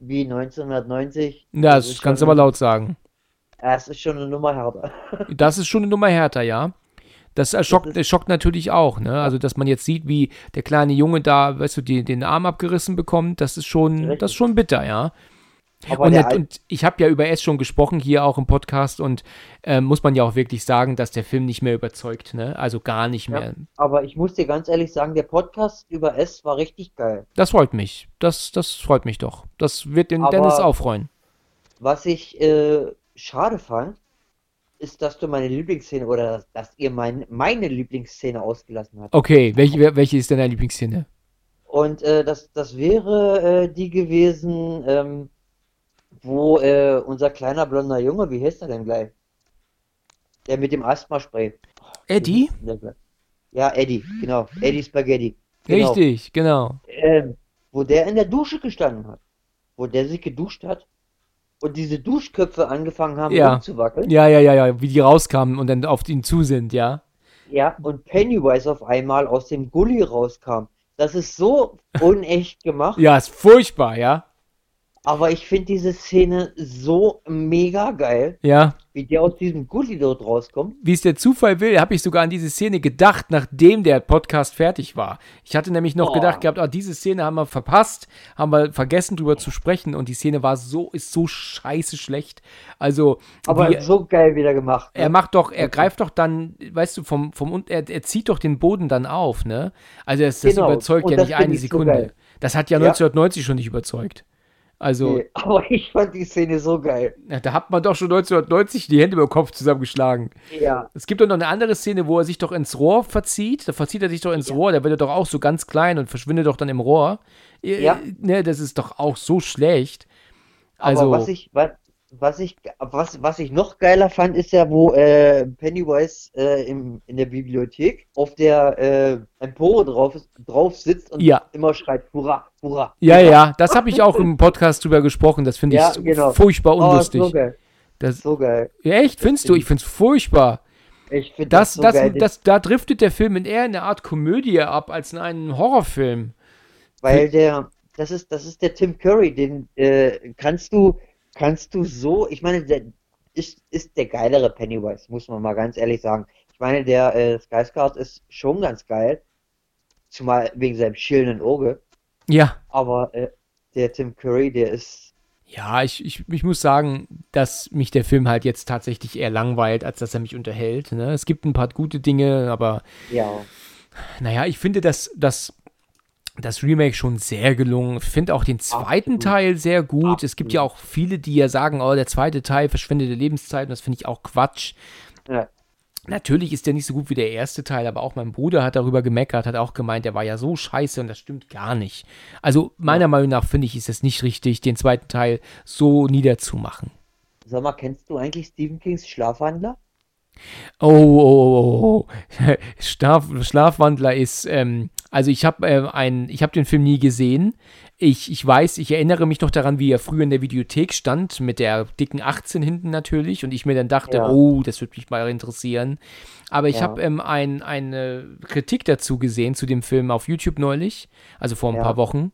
wie 1990. Ja, das ist kannst du aber laut sagen. Das ist schon eine Nummer härter. Das ist schon eine Nummer härter, ja. Das erschockt, Das das schockt natürlich auch, ne? Also, dass man jetzt sieht, wie der kleine Junge da, weißt du, die, den Arm abgerissen bekommt, das ist schon, Richtig. das ist schon bitter, ja. Und, der und ich habe ja über S schon gesprochen hier auch im Podcast und äh, muss man ja auch wirklich sagen, dass der Film nicht mehr überzeugt, ne? Also gar nicht Ja. mehr. aber ich muss dir ganz ehrlich sagen, der Podcast über S war richtig geil. Das freut mich. Das, das freut mich doch. Das wird den Aber- Dennis auch freuen. Was ich äh, schade fand, ist, dass du meine Lieblingsszene oder dass ihr mein, meine Lieblingsszene ausgelassen habt. Okay, welche, welche ist denn deine Lieblingsszene? Und äh, das, das wäre äh, die gewesen, ähm, wo äh, unser kleiner blonder Junge, wie heißt er denn gleich? Der mit dem Asthma-Spray. Eddie? Ja, Eddie, genau. Eddie Spaghetti. Genau. Richtig, genau. Ähm, wo der in der Dusche gestanden hat. Wo der sich geduscht hat. und diese Duschköpfe angefangen haben Ja. rumzuwackeln. Ja, ja, ja, ja, wie die rauskamen und dann auf ihn zu sind, ja. Ja, und Pennywise auf einmal aus dem Gully rauskam. Das ist so unecht gemacht, Ja, ist furchtbar, ja. Aber ich finde diese Szene so mega geil, Ja. wie der aus diesem Gully dort rauskommt. Wie es der Zufall will, habe ich sogar an diese Szene gedacht, nachdem der Podcast fertig war. Ich hatte nämlich noch Oh. gedacht gehabt, ah, diese Szene haben wir verpasst, haben wir vergessen drüber zu sprechen und die Szene war so, ist so scheiße schlecht. Also, Aber wie, so geil wieder gemacht. er ne? macht doch, er greift doch dann, weißt du, vom, vom, er, er zieht doch den Boden dann auf, ne? Also, das, das Genau. überzeugt Und ja nicht eine so Sekunde. geil. das hat ja, Ja. 1990 schon nicht überzeugt. Also, Nee, aber ich fand die Szene so geil. ja, da hat man doch schon 1990 die Hände über den Kopf zusammengeschlagen. Ja. Es gibt doch noch eine andere Szene, wo er sich doch ins Rohr verzieht. Da verzieht er sich doch ins Rohr. Da wird er doch auch so ganz klein und verschwindet doch dann im Rohr. Äh, Ja. Ne, das ist doch auch so schlecht. Aber Also, was ich, was, was ich, was, was ich noch geiler fand, ist ja, wo äh, Pennywise äh, im, in der Bibliothek auf der äh, Empore drauf, drauf sitzt und Ja. immer schreit, hurra, hurra. ja, ja, das habe ich auch im Podcast drüber gesprochen. Das finde ich Ja, genau. furchtbar Oh, unlustig. so geil. das, So geil. echt, findest du? Ich finde es furchtbar. Ich finde Das, das so das, das, da driftet der Film in eher eine Art Komödie ab als in einen Horrorfilm. weil der, das ist, das ist der Tim Curry, den äh, kannst du, kannst du so, ich meine, der ist, ist der geilere Pennywise, muss man mal ganz ehrlich sagen. Ich meine, der äh, Skyscard ist schon ganz geil, zumal wegen seinem schillenden Auge, Ja, aber äh, der Tim Curry, der ist, Ja, ich, ich, ich muss sagen, dass mich der Film halt jetzt tatsächlich eher langweilt, als dass er mich unterhält. Ne? Es gibt ein paar gute Dinge, aber ja, naja, ich finde das, das, das Remake schon sehr gelungen. Ich finde auch den zweiten Absolut. Teil sehr gut. Es gibt Absolut. ja auch viele, die ja sagen, oh, der zweite Teil verschwendete Lebenszeit und das finde ich auch Quatsch. ja, Natürlich ist der nicht so gut wie der erste Teil, aber auch mein Bruder hat darüber gemeckert, hat auch gemeint, der war ja so scheiße und das stimmt gar nicht. Also meiner Meinung nach finde ich, ist es nicht richtig, den zweiten Teil so niederzumachen. Sag mal, kennst du eigentlich Stephen Kings Schlafwandler? Oh, oh, oh, oh. Schlaf, Schlafwandler ist, ähm, also ich habe äh, ein, ich habe den Film nie gesehen. Ich, ich weiß, ich erinnere mich noch daran, wie er früher in der Videothek stand, mit der dicken 18 hinten natürlich, und ich mir dann dachte, Ja. oh, das würde mich mal interessieren. Aber ich Ja. habe ähm, ein, eine Kritik dazu gesehen, zu dem Film auf YouTube neulich, also vor ein Ja. paar Wochen.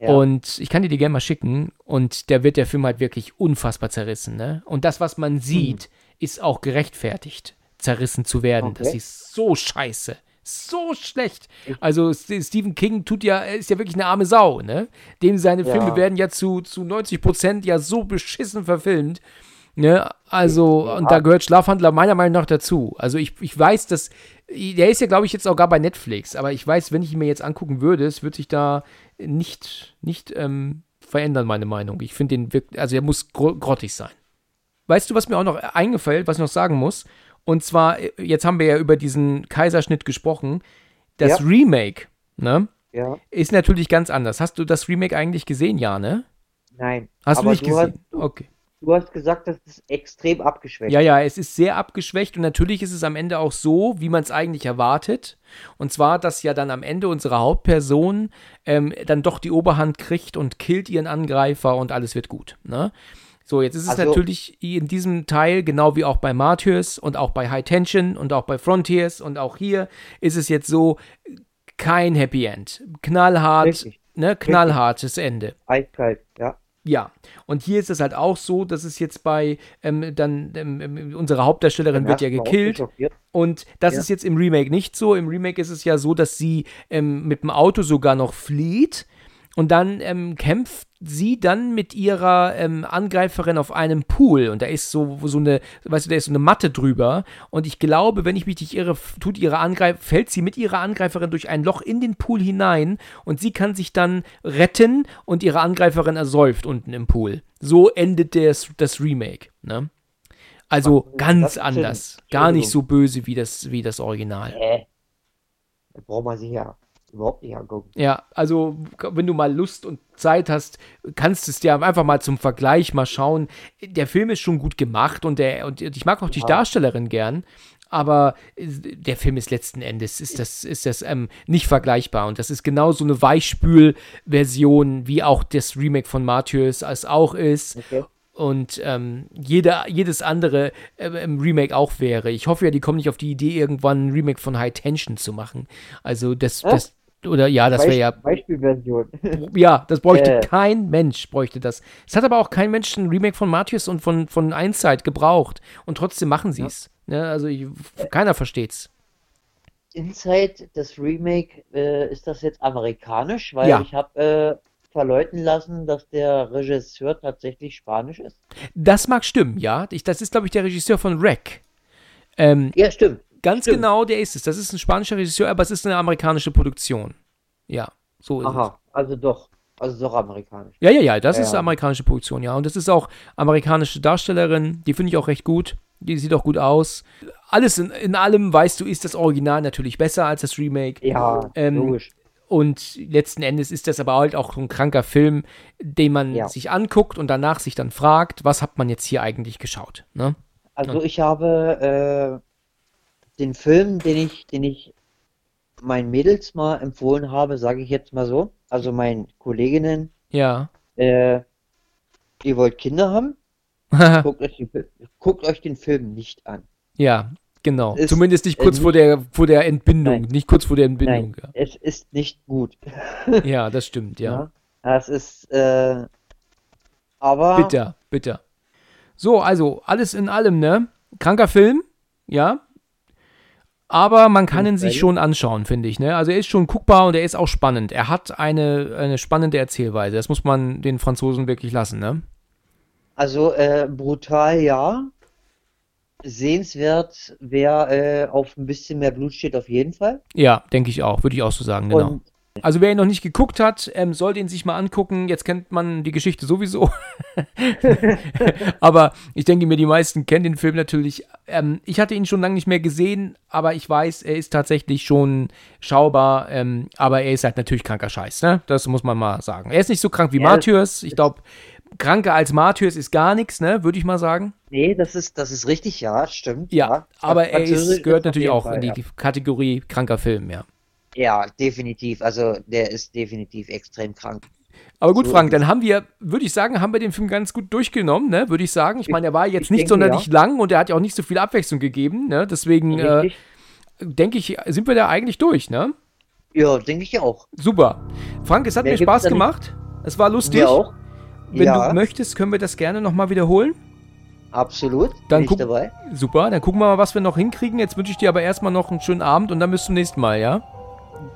Ja. Und ich kann dir die gerne mal schicken. Und da wird der Film halt wirklich unfassbar zerrissen. Ne? Und das, was man sieht, ist auch gerechtfertigt, zerrissen zu werden. Das Okay. ist so scheiße. So schlecht. Also St- Stephen King tut ja, ist ja wirklich eine arme Sau, ne? Dem seine Ja. Filme werden ja zu, zu 90 Prozent ja so beschissen verfilmt. Ne? Also, Ja. und da gehört Schlafhandler meiner Meinung nach dazu. Also ich, ich weiß, dass, der ist ja, glaube ich, jetzt auch gar bei Netflix, aber ich weiß, wenn ich ihn mir jetzt angucken würde, es wird sich da nicht, nicht ähm, verändern, meine Meinung. Ich finde den wirklich, also er muss gro grottig sein. Weißt du, was mir auch noch eingefällt, was ich noch sagen muss? Und zwar, jetzt haben wir ja über diesen Kaiserschnitt gesprochen. Das Ja. Remake, ne, Ja, ist natürlich ganz anders. Hast du das Remake eigentlich gesehen, ja, ne? nein. Hast du nicht du hast- gesehen? okay. Du hast gesagt, das ist extrem abgeschwächt. Ja, ja, es ist sehr abgeschwächt und natürlich ist es am Ende auch so, wie man es eigentlich erwartet. Und zwar, dass ja dann am Ende unsere Hauptperson ähm, dann doch die Oberhand kriegt und killt ihren Angreifer und alles wird gut. Ne? So, jetzt ist es Also- natürlich in diesem Teil, genau wie auch bei Martyrs und auch bei High Tension und auch bei Frontiers und auch hier ist es jetzt so, kein Happy End. Knallhart, Richtig. ne, knallhartes Ende. Eiskalt, ja. Ja, und hier ist es halt auch so, dass es jetzt bei ähm, dann ähm, ähm, unsere Hauptdarstellerin wird ja gekillt und das Ja. ist jetzt im Remake nicht so. Im Remake ist es ja so, dass sie ähm, mit dem Auto sogar noch flieht und dann ähm, kämpft sie dann mit ihrer ähm, Angreiferin auf einem Pool und da ist so so eine, weißt du, da ist so eine Matte drüber und ich glaube, wenn ich mich nicht irre, tut ihre Angreif fällt sie mit ihrer Angreiferin durch ein Loch in den Pool hinein und sie kann sich dann retten und ihre Angreiferin ersäuft unten im Pool. So endet das, das Remake, ne? Also Ach, ganz anders, gar nicht so böse wie das wie das Original. Äh. Da braucht man sich ja überhaupt nicht angucken. Ja, also wenn du mal Lust und Zeit hast, kannst du es dir einfach mal zum Vergleich mal schauen. Der Film ist schon gut gemacht und, der, und ich mag auch die Ja. Darstellerin gern, aber der Film ist letzten Endes ist das, ist das ähm, nicht vergleichbar und das ist genau so eine Weichspül-Version, wie auch das Remake von Martyrs es auch ist. Okay. und ähm, jeder, jedes andere äh, Remake auch wäre. Ich hoffe ja, die kommen nicht auf die Idee, irgendwann ein Remake von High Tension zu machen. Also das, das oder ja, das wäre ja, Beispielversion. ja, das bräuchte Äh. kein Mensch, bräuchte das. Es hat aber auch kein Mensch ein Remake von Martius und von, von Einside gebraucht. Und trotzdem machen sie es. Ne? Also ich, keiner versteht's. Inside, das Remake, äh, ist das jetzt amerikanisch? Weil Ja. ich habe äh, verleuten lassen, dass der Regisseur tatsächlich Spanisch ist. Das mag stimmen, ja. Ich, das ist, glaube ich, der Regisseur von Wreck. Ähm, Ja, stimmt. Ganz stimmt. genau, der ist es. Das ist ein spanischer Regisseur, aber es ist eine amerikanische Produktion. Ja, so ist es. Aha, also doch. Also doch amerikanisch. Ja, ja, ja, das Ja, ist ja. amerikanische Produktion, ja. Und das ist auch amerikanische Darstellerin, die finde ich auch recht gut. Die sieht auch gut aus. Alles in, in allem, weißt du, ist das Original natürlich besser als das Remake. Ja, Ähm, logisch. Und letzten Endes ist das aber halt auch so ein kranker Film, den man Ja. sich anguckt und danach sich dann fragt, was hat man jetzt hier eigentlich geschaut? Ne? Also ich habe äh, den Film, den ich, den ich meinen Mädels mal empfohlen habe, sage ich jetzt mal so, also meinen Kolleginnen, Ja. äh, ihr wollt Kinder haben, guckt euch, den, guckt euch den Film nicht an. ja, genau. Ist, Zumindest nicht äh, kurz vor der, vor der Entbindung. Nein. Nicht kurz vor der Entbindung. Nein, es ist nicht gut. Ja. ja, das stimmt, ja. Ja, das ist, äh, aber Bitter, bitter. So, also alles in allem, ne? Kranker Film, ja. Aber man kann ihn sich schon anschauen, finde ich, ne? Also er ist schon guckbar und er ist auch spannend. Er hat eine, eine spannende Erzählweise. Das muss man den Franzosen wirklich lassen, ne? Also äh, brutal ja. Sehenswert, wer äh, auf ein bisschen mehr Blut steht, auf jeden Fall. Ja, denke ich auch. Würde ich auch so sagen, genau. Und Also wer ihn noch nicht geguckt hat, ähm, sollte ihn sich mal angucken. Jetzt kennt man die Geschichte sowieso. aber ich denke mir, die meisten kennen den Film natürlich. Ähm, ich hatte ihn schon lange nicht mehr gesehen, aber ich weiß, er ist tatsächlich schon schaubar. Ähm, aber er ist halt natürlich kranker Scheiß, ne? Das muss man mal sagen. Er ist nicht so krank wie Ja, Martyrs. Ich glaube, kranker als Martyrs ist gar nichts, ne? Würde ich mal sagen. nee, das ist, das ist richtig, ja, stimmt. Ja, aber er ist, gehört natürlich auch Fall, in die ja. Kategorie kranker Film, ja. Ja, definitiv. Also der ist definitiv extrem krank. Aber gut, So Frank, dann haben wir, würde ich sagen, haben wir den Film ganz gut durchgenommen, ne? Würde ich sagen. Ich meine, er war jetzt ich nicht denke, sonderlich ja. lang und er hat ja auch nicht so viel Abwechslung gegeben, ne? Deswegen äh, denke ich, sind wir da eigentlich durch, ne? Ja, denke ich auch. Super. Frank, es hat Mehr mir Spaß gemacht. Es war lustig. Wir auch. Wenn ja, du möchtest, können wir das gerne nochmal wiederholen. absolut. Dann Bin ich guck- dabei. Super, dann gucken wir mal, was wir noch hinkriegen. Jetzt wünsche ich dir aber erstmal noch einen schönen Abend und dann bis zum nächsten Mal, ja?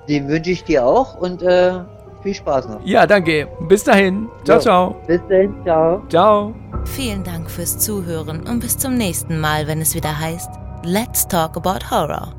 Den wünsche ich dir auch und äh, viel Spaß noch. Ja, danke. Bis dahin. Ciao, Jo. ciao. Bis dahin, ciao. Ciao. Vielen Dank fürs Zuhören und bis zum nächsten Mal, wenn es wieder heißt Let's Talk About Horror.